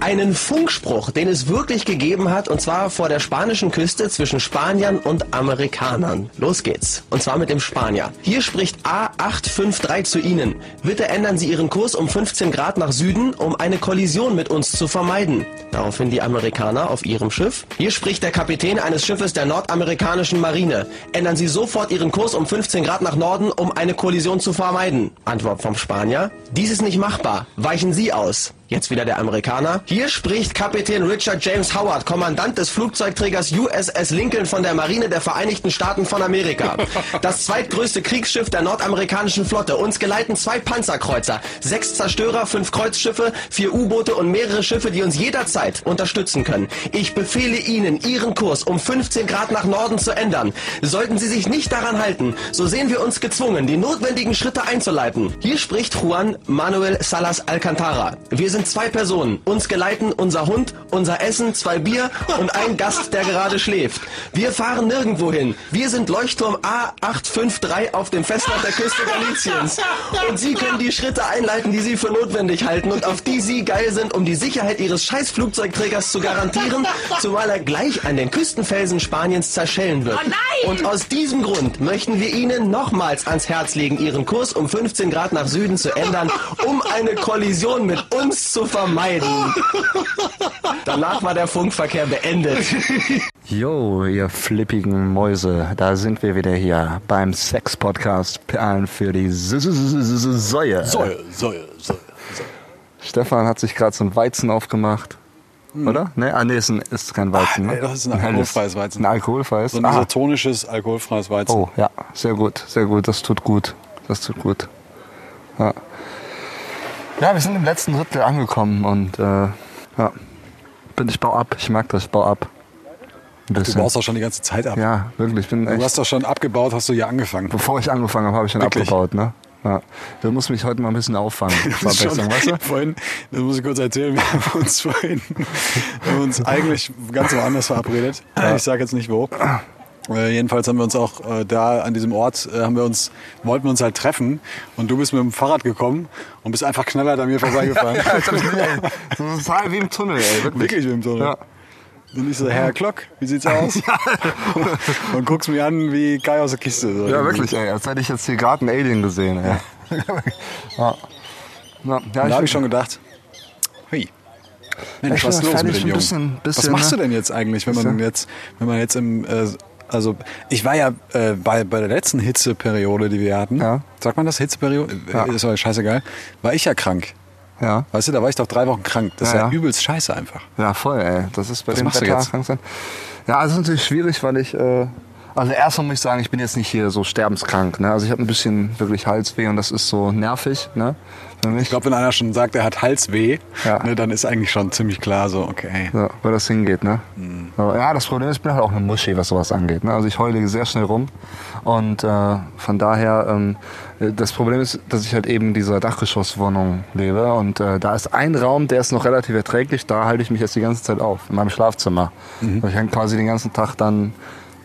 Einen Funkspruch, den es wirklich gegeben hat, und zwar vor der spanischen Küste zwischen Spaniern und Amerikanern. Los geht's. Und zwar mit dem Spanier. Hier spricht A853 zu Ihnen. Bitte ändern Sie Ihren Kurs um 15 Grad nach Süden, um eine Kollision mit uns zu vermeiden. Daraufhin die Amerikaner auf ihrem Schiff. Hier spricht der Kapitän eines Schiffes der nordamerikanischen Marine. Ändern Sie sofort Ihren Kurs um 15 Grad nach Norden, um eine Kollision zu vermeiden. Antwort vom Spanier. Dies ist nicht machbar. Weichen Sie aus. Jetzt wieder der Amerikaner. Hier spricht Kapitän Richard James Howard, Kommandant des Flugzeugträgers USS Lincoln von der Marine der Vereinigten Staaten von Amerika. (laughs) Das zweitgrößte Kriegsschiff der nordamerikanischen Flotte. Uns geleiten zwei Panzerkreuzer, sechs Zerstörer, fünf Kreuzschiffe, vier U-Boote und mehrere Schiffe, die uns jederzeit unterstützen können. Ich befehle Ihnen, Ihren Kurs um 15 Grad nach Norden zu ändern. Sollten Sie sich nicht daran halten, so sehen wir uns gezwungen, die notwendigen Schritte einzuleiten. Hier spricht Juan Manuel Salas Alcantara. Wir sind zwei Personen. Uns geleiten unser Hund, unser Essen, zwei Bier und ein Gast, der gerade schläft. Wir fahren nirgendwo hin. Wir sind Leuchtturm A853 auf dem Festland der Küste Galiciens. Und Sie können die Schritte einleiten, die Sie für notwendig halten und auf die Sie geil sind, um die Sicherheit Ihres Scheißflugzeugträgers zu garantieren, zumal er gleich an den Küstenfelsen Spaniens zerschellen wird. Und aus diesem Grund möchten wir Ihnen nochmals ans Herz legen, Ihren Kurs um 15 Grad nach Süden zu ändern, um eine Kollision mit uns zu vermeiden. Danach war der Funkverkehr beendet.
Jo, ihr flippigen Mäuse, da sind wir wieder hier beim Sex-Podcast Perlen für die Säue.
Säue, Säue, Säue.
Stefan hat sich gerade so ein Weizen aufgemacht. Oder? Ne, ah, nee, ist, ein, ist kein Weizen.
Ah,
ne?
das ist ein alkoholfreies Weizen.
Ein alkoholfreies?
So ein
ah.
isotonisches, alkoholfreies Weizen.
Oh, ja, sehr gut, sehr gut, das tut gut. Das tut gut. Ja, ja wir sind im letzten Drittel angekommen und äh, ja, bin ich bau ab. Ich mag das, ich bau ab.
Du baust doch schon die ganze Zeit ab.
ja, wirklich, ich bin
Du
echt,
hast doch schon abgebaut, hast du hier angefangen.
bevor ich angefangen habe, habe ich schon
Wirklich?
abgebaut, ne? Ja. Du musst mich heute mal ein bisschen auffangen. (laughs)
Das
Abwechslung, weißt du? (laughs)
Vorhin, das muss ich kurz erzählen, wir haben uns vorhin, wir haben uns eigentlich ganz woanders verabredet. Ich sage jetzt nicht wo. Äh, jedenfalls haben wir uns auch äh, da an diesem Ort, äh, haben wir uns, wollten wir uns halt treffen und du bist mit dem Fahrrad gekommen und bist einfach knallhart an mir vorbeigefahren. (laughs)
So total wie im Tunnel, ey, wirklich.
Wirklich mit dem Tunnel.
Ja.
Und ich so, Herr Klock, wie sieht's (laughs) aus? und guckst mich an wie Kai aus der Kiste. So.
Ja, wirklich, ey. Als hätte ich jetzt hier gerade einen Alien gesehen, ey. (laughs) ja. Ja, ja,
Da habe ich schon gedacht, hui. Mensch, was ist los mit dem Jungen?
bisschen- bisschen,
was machst du
ne?
denn jetzt eigentlich, wenn man jetzt, wenn man jetzt im, äh, also ich war ja äh, bei, bei der letzten Hitzeperiode, die wir hatten,
Ja.
sagt man das, Hitzeperiode?
Ja.
Ist aber scheißegal. War ich ja krank.
ja.
Weißt du, da war ich doch drei Wochen krank. Das ist
Ja,
ja,
ja.
übelst scheiße einfach.
Ja, voll, ey. Das ist bei
Was
dem
machst du
Wetter
jetzt?
krank sein. Ja, also es ist natürlich schwierig, weil ich, äh, also erstmal muss ich sagen, ich bin jetzt nicht hier so sterbenskrank. Ne? Also ich habe ein bisschen wirklich Halsweh und das ist so nervig. Ne?
Ich glaube, wenn einer schon sagt, er hat Halsweh,
Ja.
ne, dann ist eigentlich schon ziemlich klar so, okay.
so, wo das hingeht, ne?
Mhm.
Ja, das Problem ist, ich bin halt auch eine Muschi, was sowas angeht. Ne? Also ich heule sehr schnell rum und äh, von daher, ähm, das Problem ist, dass ich halt eben in dieser Dachgeschosswohnung lebe und äh, da ist ein Raum, der ist noch relativ erträglich, da halte ich mich jetzt die ganze Zeit auf, in meinem Schlafzimmer.
Mhm.
Ich hänge quasi den ganzen Tag dann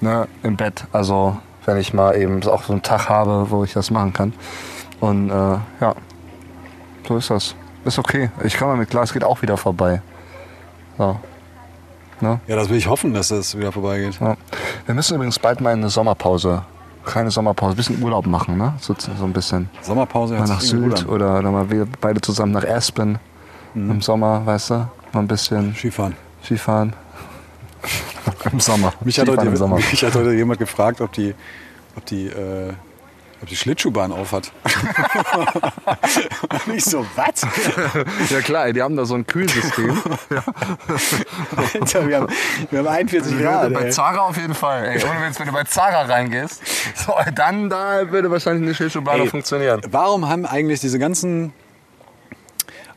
ne, im Bett, also wenn ich mal eben auch so einen Tag habe, wo ich das machen kann. Und äh, ja, so ist das. Ist okay. Ich kann mal mit Glas geht auch wieder vorbei. So. Ne?
Ja, das will ich hoffen, dass das wieder vorbeigeht.
Ja. Wir müssen übrigens bald mal eine Sommerpause, keine Sommerpause, ein bisschen Urlaub machen, ne? So, so ein bisschen.
Sommerpause
Mal nach Sylt oder, oder mal wir beide zusammen nach Aspen im Sommer, weißt du? Mal ein bisschen
Skifahren.
Skifahren. Im Sommer.
Mich hat, heute,
im Sommer. (laughs)
mich hat heute jemand gefragt, ob die, ob die, äh, ob die Schlittschuhbahn auf hat. (laughs) Und ich so, was?
Ja klar, die haben da so ein Kühlsystem. (laughs)
Alter, wir haben, wir haben 41 Grad.
bei
Ey.
Zara auf jeden Fall. Ey, ohne Witz, wenn du bei Zara reingehst, so, dann da würde wahrscheinlich eine Schlittschuhbahn
Ey,
funktionieren.
Warum haben eigentlich diese ganzen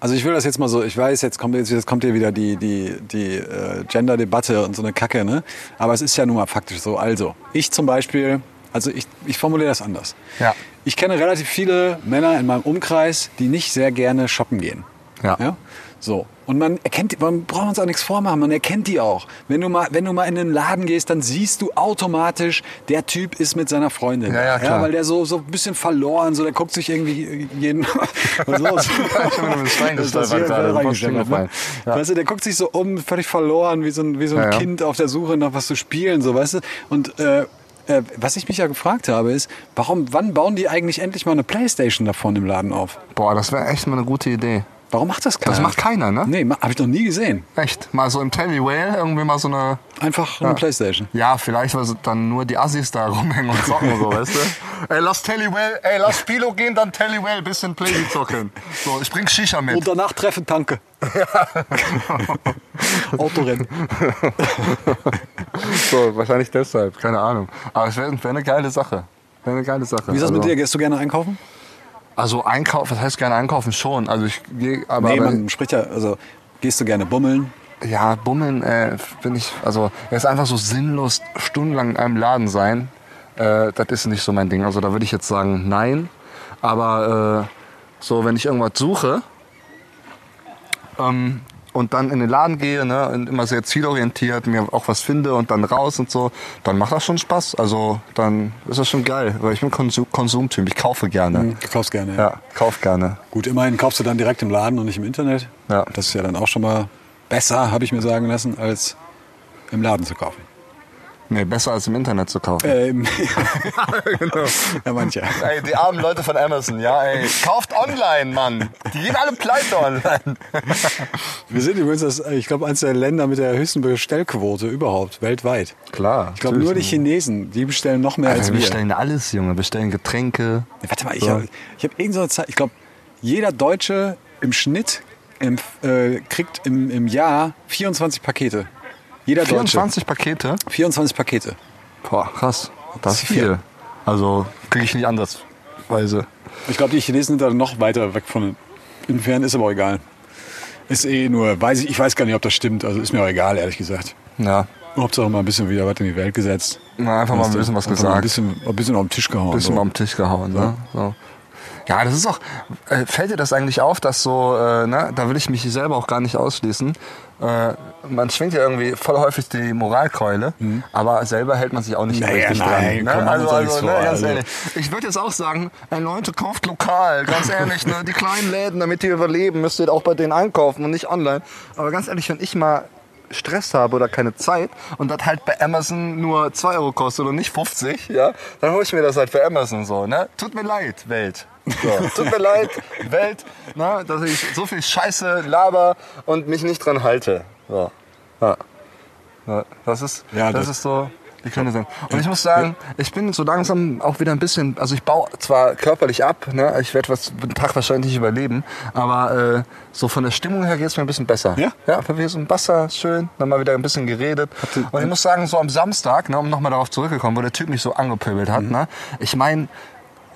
also ich will das jetzt mal so, ich weiß, jetzt kommt, jetzt, jetzt kommt hier wieder die, die, die äh, Gender-Debatte und so eine Kacke, ne? Aber es ist ja nun mal faktisch so. Also, ich zum Beispiel, also ich, ich formuliere das anders.
Ja.
Ich kenne relativ viele Männer in meinem Umkreis, die nicht sehr gerne shoppen gehen.
Ja.
ja? So. Und man erkennt, man braucht uns auch nichts vormachen, man erkennt die auch. Wenn du mal, wenn du mal in den Laden gehst, dann siehst du automatisch, der Typ ist mit seiner Freundin.
Ja, ja, klar.
weil der so, so ein bisschen verloren, so, der guckt sich irgendwie jeden, (laughs) was los? (laughs)
Ich bin mit Stein gestolpert gerade,
ne?
Ja.
Weißt du, der guckt sich so um, völlig verloren, wie so ein, wie so ein
Ja, ja.
Kind auf der Suche nach was zu spielen, so, weißt du? Und, äh, äh, was ich mich ja gefragt habe, ist, warum, wann bauen die eigentlich endlich mal eine Playstation davon im Laden auf?
Boah, das wäre echt mal eine gute Idee.
Warum macht das keiner?
Das macht keiner, ne?
Nee, habe ich noch nie gesehen.
Echt. Mal so im Telly Whale irgendwie mal so eine.
Einfach eine Playstation.
Ja, vielleicht, weil dann nur die Assis da (laughs) rumhängen und zocken und so, weißt du? Ey, lass Telly Whale, ey, lass Spilo gehen, dann Telly Whale, bisschen Playsy zocken. So, ich bring Shisha mit.
Und danach treffen Tanke. (laughs) Autorennen. (laughs)
So, wahrscheinlich deshalb, keine Ahnung. Aber es wäre wär eine geile Sache. Wäre eine geile Sache.
Wie ist das mit
also,
dir? Gehst du gerne einkaufen?
Also einkaufen, was heißt gerne einkaufen schon? Also ich gehe, aber,
nee,
aber
man spricht ja, also gehst du gerne bummeln?
ja, Bummeln äh, bin ich, also es ist einfach so sinnlos stundenlang in einem Laden sein. Äh, das ist nicht so mein Ding. Also da würde ich jetzt sagen, nein. Aber äh, so, wenn ich irgendwas suche ähm, und dann in den Laden gehe ne, und immer sehr zielorientiert, mir auch was finde und dann raus und so, dann macht das schon Spaß. Also dann ist das schon geil, weil ich bin Konsum Konsumtyp, ich kaufe gerne.
Du kaufst gerne.
Ja, kauf gerne.
Gut, immerhin kaufst du dann direkt im Laden und nicht im Internet.
Ja.
Das ist ja dann auch schon mal besser, habe ich mir sagen lassen, als im Laden zu kaufen.
Nee, besser als im Internet zu kaufen.
Ähm, (laughs)
genau.
ja, manche.
Ey, die armen Leute von Amazon, ja, ey. Kauft online, Mann. Die gehen alle pleite online. (laughs)
Wir sind übrigens, das, ich glaube, eines der Länder mit der höchsten Bestellquote überhaupt, weltweit.
Klar.
Ich glaube, nur die Chinesen, die bestellen noch mehr als
Also,
wir.
wir bestellen alles, Junge. Wir bestellen Getränke.
Ja, Warte mal, ich
So.
habe ich hab irgend so eine Zeit, ich glaube, jeder Deutsche im Schnitt im, äh, kriegt im, im Jahr 24 Pakete. Jeder
24 Pakete?
Deutsche. 24 Pakete.
Boah, krass. Das ist
viel.
Also, kriege ich nicht andersweise.
Ich glaube, die Chinesen sind da noch weiter weg von entfernt, ist aber auch egal. Ist eh nur, weiß ich, ich weiß gar nicht, ob das stimmt, also ist mir auch egal, ehrlich gesagt.
Ja.
Hauptsache mal ein bisschen wieder was in die Welt gesetzt.
Na, einfach mal ein bisschen was
mal Ein
gesagt.
bisschen, ein bisschen auf den Tisch gehauen.
bisschen
so.
mal am Tisch gehauen. Ne? So. Ja, das ist auch. Äh, fällt dir das eigentlich auf, dass so, äh, ne, da will ich mich selber auch gar nicht ausschließen. Äh, man schwingt ja irgendwie voll häufig die Moralkeule, aber selber hält man sich auch nicht
Mhm. Naja,
richtig
nein,
dran. Ne? Also, also, ne, ganz ehrlich. Ich würde jetzt auch sagen, ey, Leute, kauft lokal, ganz ehrlich. Ne? Die kleinen Läden, damit die überleben, müsst ihr auch bei denen einkaufen und nicht online. Aber ganz ehrlich, wenn ich mal Stress habe oder keine Zeit und das halt bei Amazon nur 2 Euro kostet und nicht 50, ja, dann hole ich mir das halt für Amazon so, ne? Tut mir leid, Welt. So, (laughs) tut mir leid, Welt, ne, dass ich so viel Scheiße laber und mich nicht dran halte. So. Ja. Ja, das ist,
Ja,
das,
das-
ist so die Quintessenz. Und ich muss sagen, ich bin so langsam auch wieder ein bisschen, also ich baue zwar körperlich ab, ne, ich werde was den Tag wahrscheinlich nicht überleben, aber äh, so von der Stimmung her geht es mir ein bisschen besser.
Ja?
Ja, wir sind Wasser, schön, dann mal wieder ein bisschen geredet. Und ich muss sagen, so am Samstag, ne, um nochmal darauf zurückgekommen, wo der Typ mich so angepöbelt hat, ne, ich meine,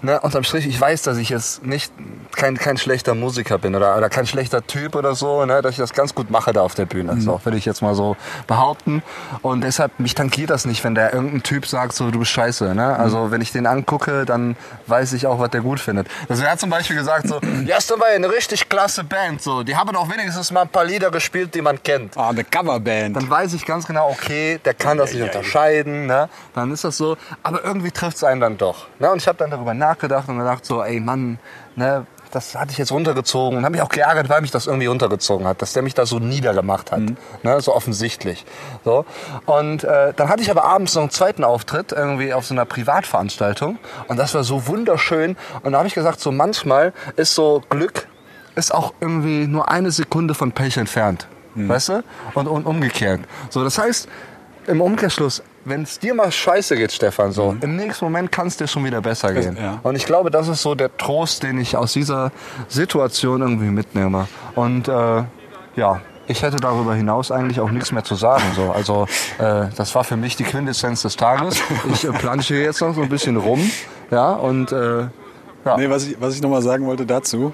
Ne, unterm Strich, ich weiß, dass ich jetzt nicht kein, kein schlechter Musiker bin oder, oder kein schlechter Typ oder so, ne, dass ich das ganz gut mache da auf der Bühne. So, würde ich jetzt mal so behaupten. Und deshalb, mich tankiert das nicht, wenn der irgendein Typ sagt, so, du bist scheiße. Ne? Also, wenn ich den angucke, dann weiß ich auch, was der gut findet. Also, er hat zum Beispiel gesagt, so, (clears throat) ja, ist dabei eine richtig klasse Band. So, die haben auch wenigstens mal ein paar Lieder gespielt, die man kennt
Ah, eine Coverband.
dann weiß ich ganz genau, okay, der kann das nicht unterscheiden, ne? dann ist das so, aber irgendwie trifft es einen dann doch. Ne? Und ich habe dann darüber nachgedacht und gedacht so, ey Mann, ne, das hatte ich jetzt runtergezogen und habe mich auch geärgert, weil mich das irgendwie runtergezogen hat, dass der mich da so niedergemacht hat, ne? so offensichtlich. So. Und äh, dann hatte ich aber abends noch einen zweiten Auftritt, irgendwie auf so einer Privatveranstaltung und das war so wunderschön und da habe ich gesagt, so manchmal ist so Glück ist auch irgendwie nur eine Sekunde von Pech entfernt. Weißt du? Und, und umgekehrt. So, das heißt, im Umkehrschluss, wenn es dir mal scheiße geht, Stefan, so, im nächsten Moment kann es dir schon wieder besser gehen.
ja.
Und ich glaube, das ist so der Trost, den ich aus dieser Situation irgendwie mitnehme. Und äh, ja, ich hätte darüber hinaus eigentlich auch nichts mehr zu sagen. So. Also äh, das war für mich die Quintessenz des Tages. (laughs) Ich äh, plansche jetzt noch so ein bisschen rum. Ja, und äh, ja.
Nee, was ich, was ich nochmal sagen wollte dazu,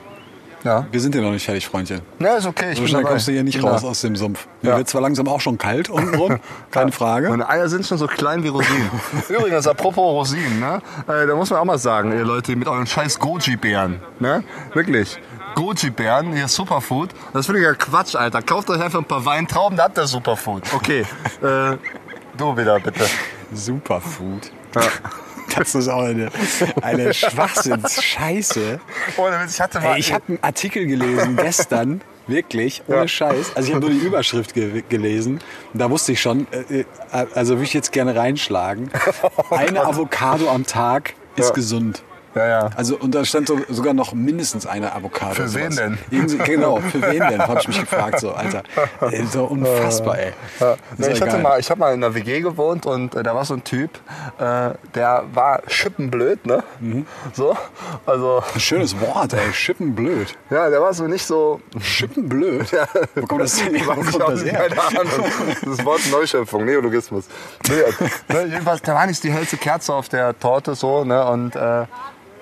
Ja.
Wir sind ja noch nicht fertig, Freundchen.
Ja, ist okay. Ich
So schnell
dabei.
kommst du hier nicht raus aus dem Sumpf. Mir
Ja.
wird zwar langsam auch schon kalt untenrum, (laughs) keine Frage.
Meine Eier sind schon so klein wie Rosinen. (laughs) Übrigens, apropos Rosinen, ne? Äh, da muss man auch mal sagen, ihr Leute, mit euren scheiß Goji-Bären, ne? Wirklich. Goji-Bären, hier Superfood. Das finde ich ja Quatsch, Alter. Kauft euch einfach ein paar Weintrauben, da habt ihr Superfood. Okay. (laughs) äh, du wieder, bitte.
Superfood. Das ist auch eine, eine Schwachsinns-Scheiße.
Ich hatte mal...
Ey, ich habe einen Artikel gelesen gestern, wirklich, ohne
Ja.
Scheiß. Also ich habe nur die Überschrift ge gelesen da wusste ich schon, äh, äh, also würde ich jetzt gerne reinschlagen. Eine (laughs) Avocado am Tag ist
Ja.
gesund.
Ja, ja.
Also und da stand so, sogar noch mindestens eine Avocado.
Für wen denn?
Irgendwie, genau, für wen denn? Habe ich mich gefragt so, Alter. Ey, so unfassbar, ey.
Ja, nee, ich
ja
hatte mal, ich habe mal in einer WG gewohnt und äh, da war so ein Typ, äh, der war schippenblöd, ne?
Mhm.
So, also
Ein schönes Wort, ey. Schippenblöd.
ja, der war so nicht so.
Schippenblöd? Wo kommt das denn (laughs) her? Wo kommt das her?
keine Ahnung. Das Wort Neuschöpfung, Neologismus. Nee, ne, jedenfalls, der war nicht die hellste Kerze auf der Torte so, ne? Und äh,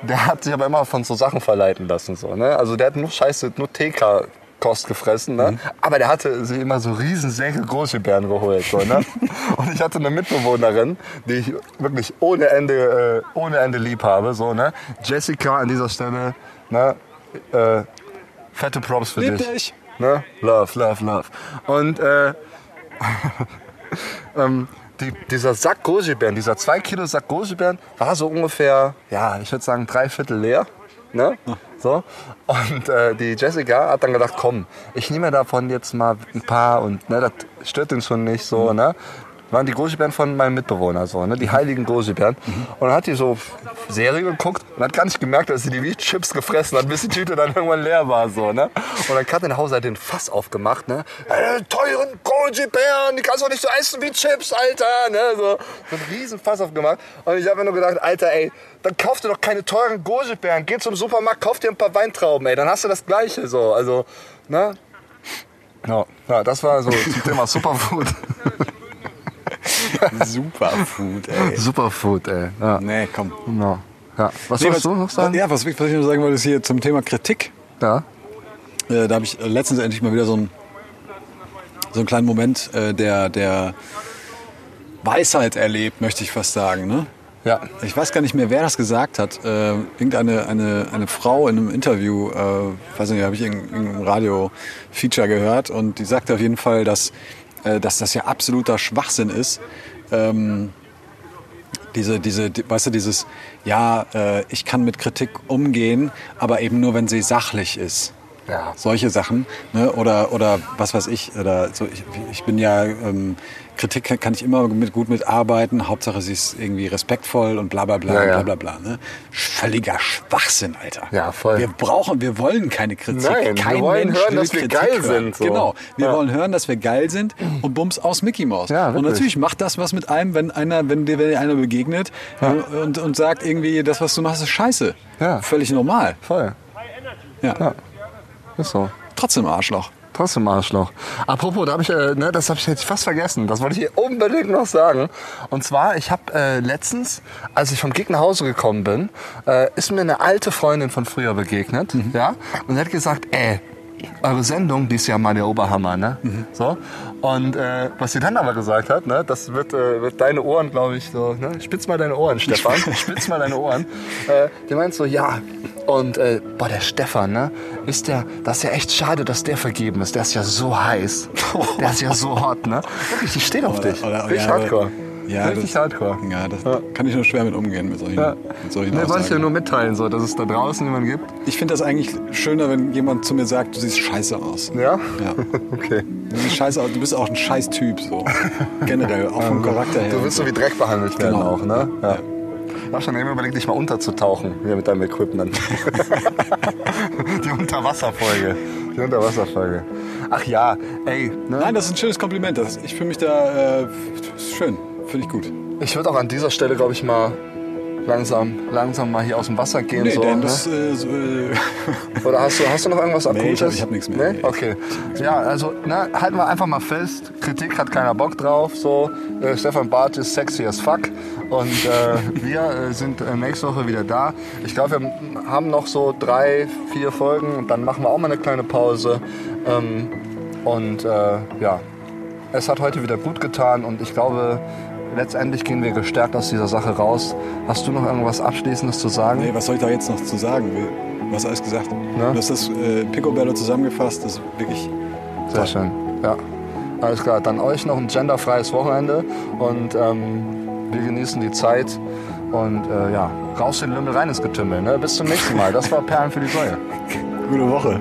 der hat sich aber immer von so Sachen verleiten lassen, so, ne? Also der hat nur Scheiße, nur TK. Kost gefressen, ne? Aber der hatte sich immer so riesen Säcke große Bären geholt, so, ne? (laughs) Und ich hatte eine Mitbewohnerin, die ich wirklich ohne Ende, äh, ohne Ende lieb habe, so, ne? Jessica an dieser Stelle, ne? Äh, fette Props für
Lieb
dich.
dich.
Ne? Love, love, love. Und äh, (laughs) ähm, die, dieser Sack Goji-Beeren, dieser 2 Kilo Sack Goji-Beeren war so ungefähr, ja, ich würde sagen, drei Viertel leer. Ne? So. Und äh, die Jessica hat dann gedacht, komm, ich nehme davon jetzt mal ein paar und ne, das stört ihn schon nicht so. Ne? Waren die Goji-Bären von meinem Mitbewohner, so, ne? die heiligen Goji-Bären. Und dann hat die so Serie geguckt und hat gar nicht gemerkt, dass sie die wie Chips gefressen hat, bis die Tüte dann irgendwann leer war. So, ne? Und dann hat in Hause halt den Fass aufgemacht. Ne? Äh, teuren Goji-Bären, die kannst du doch nicht so essen wie Chips, Alter. Ne? So, so ein riesen Fass aufgemacht. Und ich habe mir nur gedacht, Alter, ey, dann kauf dir doch keine teuren Goji-Bären. Geh zum Supermarkt, kauf dir ein paar Weintrauben, ey. Dann hast du das Gleiche. So. Also, ne? Ja, ja, das war so zum Thema Superfood. (laughs) (laughs)
Superfood, ey.
Superfood, ey. Ja.
Nee, komm.
Ja. ja. Was
Nee,
wolltest du noch sagen?
Ja, was, was ich noch sagen wollte, ist hier zum Thema Kritik.
Ja.
Äh, da habe ich äh, letztens endlich mal wieder so einen, so einen kleinen Moment äh, der, der Weisheit erlebt, möchte ich fast sagen. Ne?
Ja.
Ich weiß gar nicht mehr, wer das gesagt hat. Äh, irgendeine eine, eine Frau in einem Interview, äh, weiß nicht, habe ich in irgendeinem Radio-Feature gehört und die sagte auf jeden Fall, dass, äh, dass das ja absoluter Schwachsinn ist. Ähm, diese, diese, die, weißt du, dieses, ja, äh, ich kann mit Kritik umgehen, aber eben nur, wenn sie sachlich ist.
Ja.
Solche Sachen, ne? oder, oder was weiß ich, oder so, ich, ich bin ja, ähm, Kritik kann ich immer mit, gut mitarbeiten, Hauptsache sie ist irgendwie respektvoll und bla bla bla,
Ja, ja.
bla bla bla. Ne? Völliger Schwachsinn, Alter.
Ja, voll.
Wir brauchen, wir wollen keine Kritik.
Nein,
Kein
wir wollen
Mensch
hören,
will
dass wir
Kritik
geil
hören.
sind, so.
Genau, wir
Ja.
wollen hören, dass wir geil sind und bums aus Mickey Mouse.
Ja,
und natürlich macht das was mit einem, wenn einer, wenn dir, wenn dir einer begegnet äh, und, und sagt irgendwie, das, was du machst, ist scheiße.
Ja.
Völlig normal.
Voll.
Ja.
Ist so.
Trotzdem Arschloch.
Trotzdem Arschloch. Apropos, da hab ich, äh, ne, das habe ich jetzt fast vergessen. Das wollte ich hier unbedingt noch sagen. Und zwar, ich habe äh, letztens, als ich vom Gig nach Hause gekommen bin, äh, ist mir eine alte Freundin von früher begegnet. Ja? Und sie hat gesagt, ey, eure Sendung, die ist ja mal der Oberhammer, ne? So. Und äh, was sie dann aber gesagt hat, ne, das wird, äh, wird deine Ohren, glaube ich, so, ne? Spitz mal deine Ohren, Stefan. (laughs) Spitz mal deine Ohren. Äh, die meint so, ja. Und äh, boah, der Stefan, ne? Ist der, das ist ja echt schade, dass der vergeben ist. Der ist ja so heiß. (laughs) Der ist ja so hot, ne? Wirklich, die steht auf dich. Richtig
ja,
hardcore.
Ja,
Richtig
das,
hardcore.
Ja, das kann ich nur schwer mit umgehen, mit solchen,
Ja.
mit solchen
Ne, wollte ich dir
Aussagen.
nur mitteilen, so, dass es da draußen jemanden gibt.
Ich finde das eigentlich schöner, wenn jemand zu mir sagt, du siehst scheiße aus.
Ja?
Ja. (laughs)
Okay.
Du siehst scheiße aus, du bist auch ein scheiß Typ, so. Generell, auch vom Charakter her.
Du willst so wie Dreck behandelt werden
Genau.
auch, ne? Ja. Ich war schon eben überlegt, dich mal unterzutauchen, hier mit deinem Equipment. (laughs) Die Unterwasserfolge. Die Unterwasserfolge. Ach ja, ey, ne?
Nein, das ist ein schönes Kompliment. Das, ich fühle mich da äh, schön. Finde ich gut.
Ich würde auch an dieser Stelle, glaube ich, mal langsam, langsam mal hier aus dem Wasser gehen.
Nee,
so,
denn
ne?
das, äh, so, äh, (laughs)
Oder hast du, hast du noch irgendwas Akutes?
Nee, ich hab- ich hab nichts mehr.
Nee? Okay. Ja, also ne, halten wir einfach mal fest. Kritik hat keiner Bock drauf. So, äh, Stefan Barth ist sexy as fuck. Und äh, (laughs) wir äh, sind äh, nächste Woche wieder da. Ich glaube, wir haben noch so drei, vier Folgen und dann machen wir auch mal eine kleine Pause. Ähm, und ja, es hat heute wieder gut getan und ich glaube, letztendlich gehen wir gestärkt aus dieser Sache raus. Hast du noch irgendwas Abschließendes zu sagen?
nee, was soll ich da jetzt noch zu sagen? Du hast alles gesagt.
Ne?
Du hast das äh, Picobello zusammengefasst. Das ist wirklich
Sehr schön. Ja. Alles klar, dann euch noch ein genderfreies Wochenende und ähm, wir genießen die Zeit und äh, ja, raus den Lümmel, rein ins Getümmel. Ne? Bis zum nächsten Mal. Das war Perlen für die Säue.
gute Woche.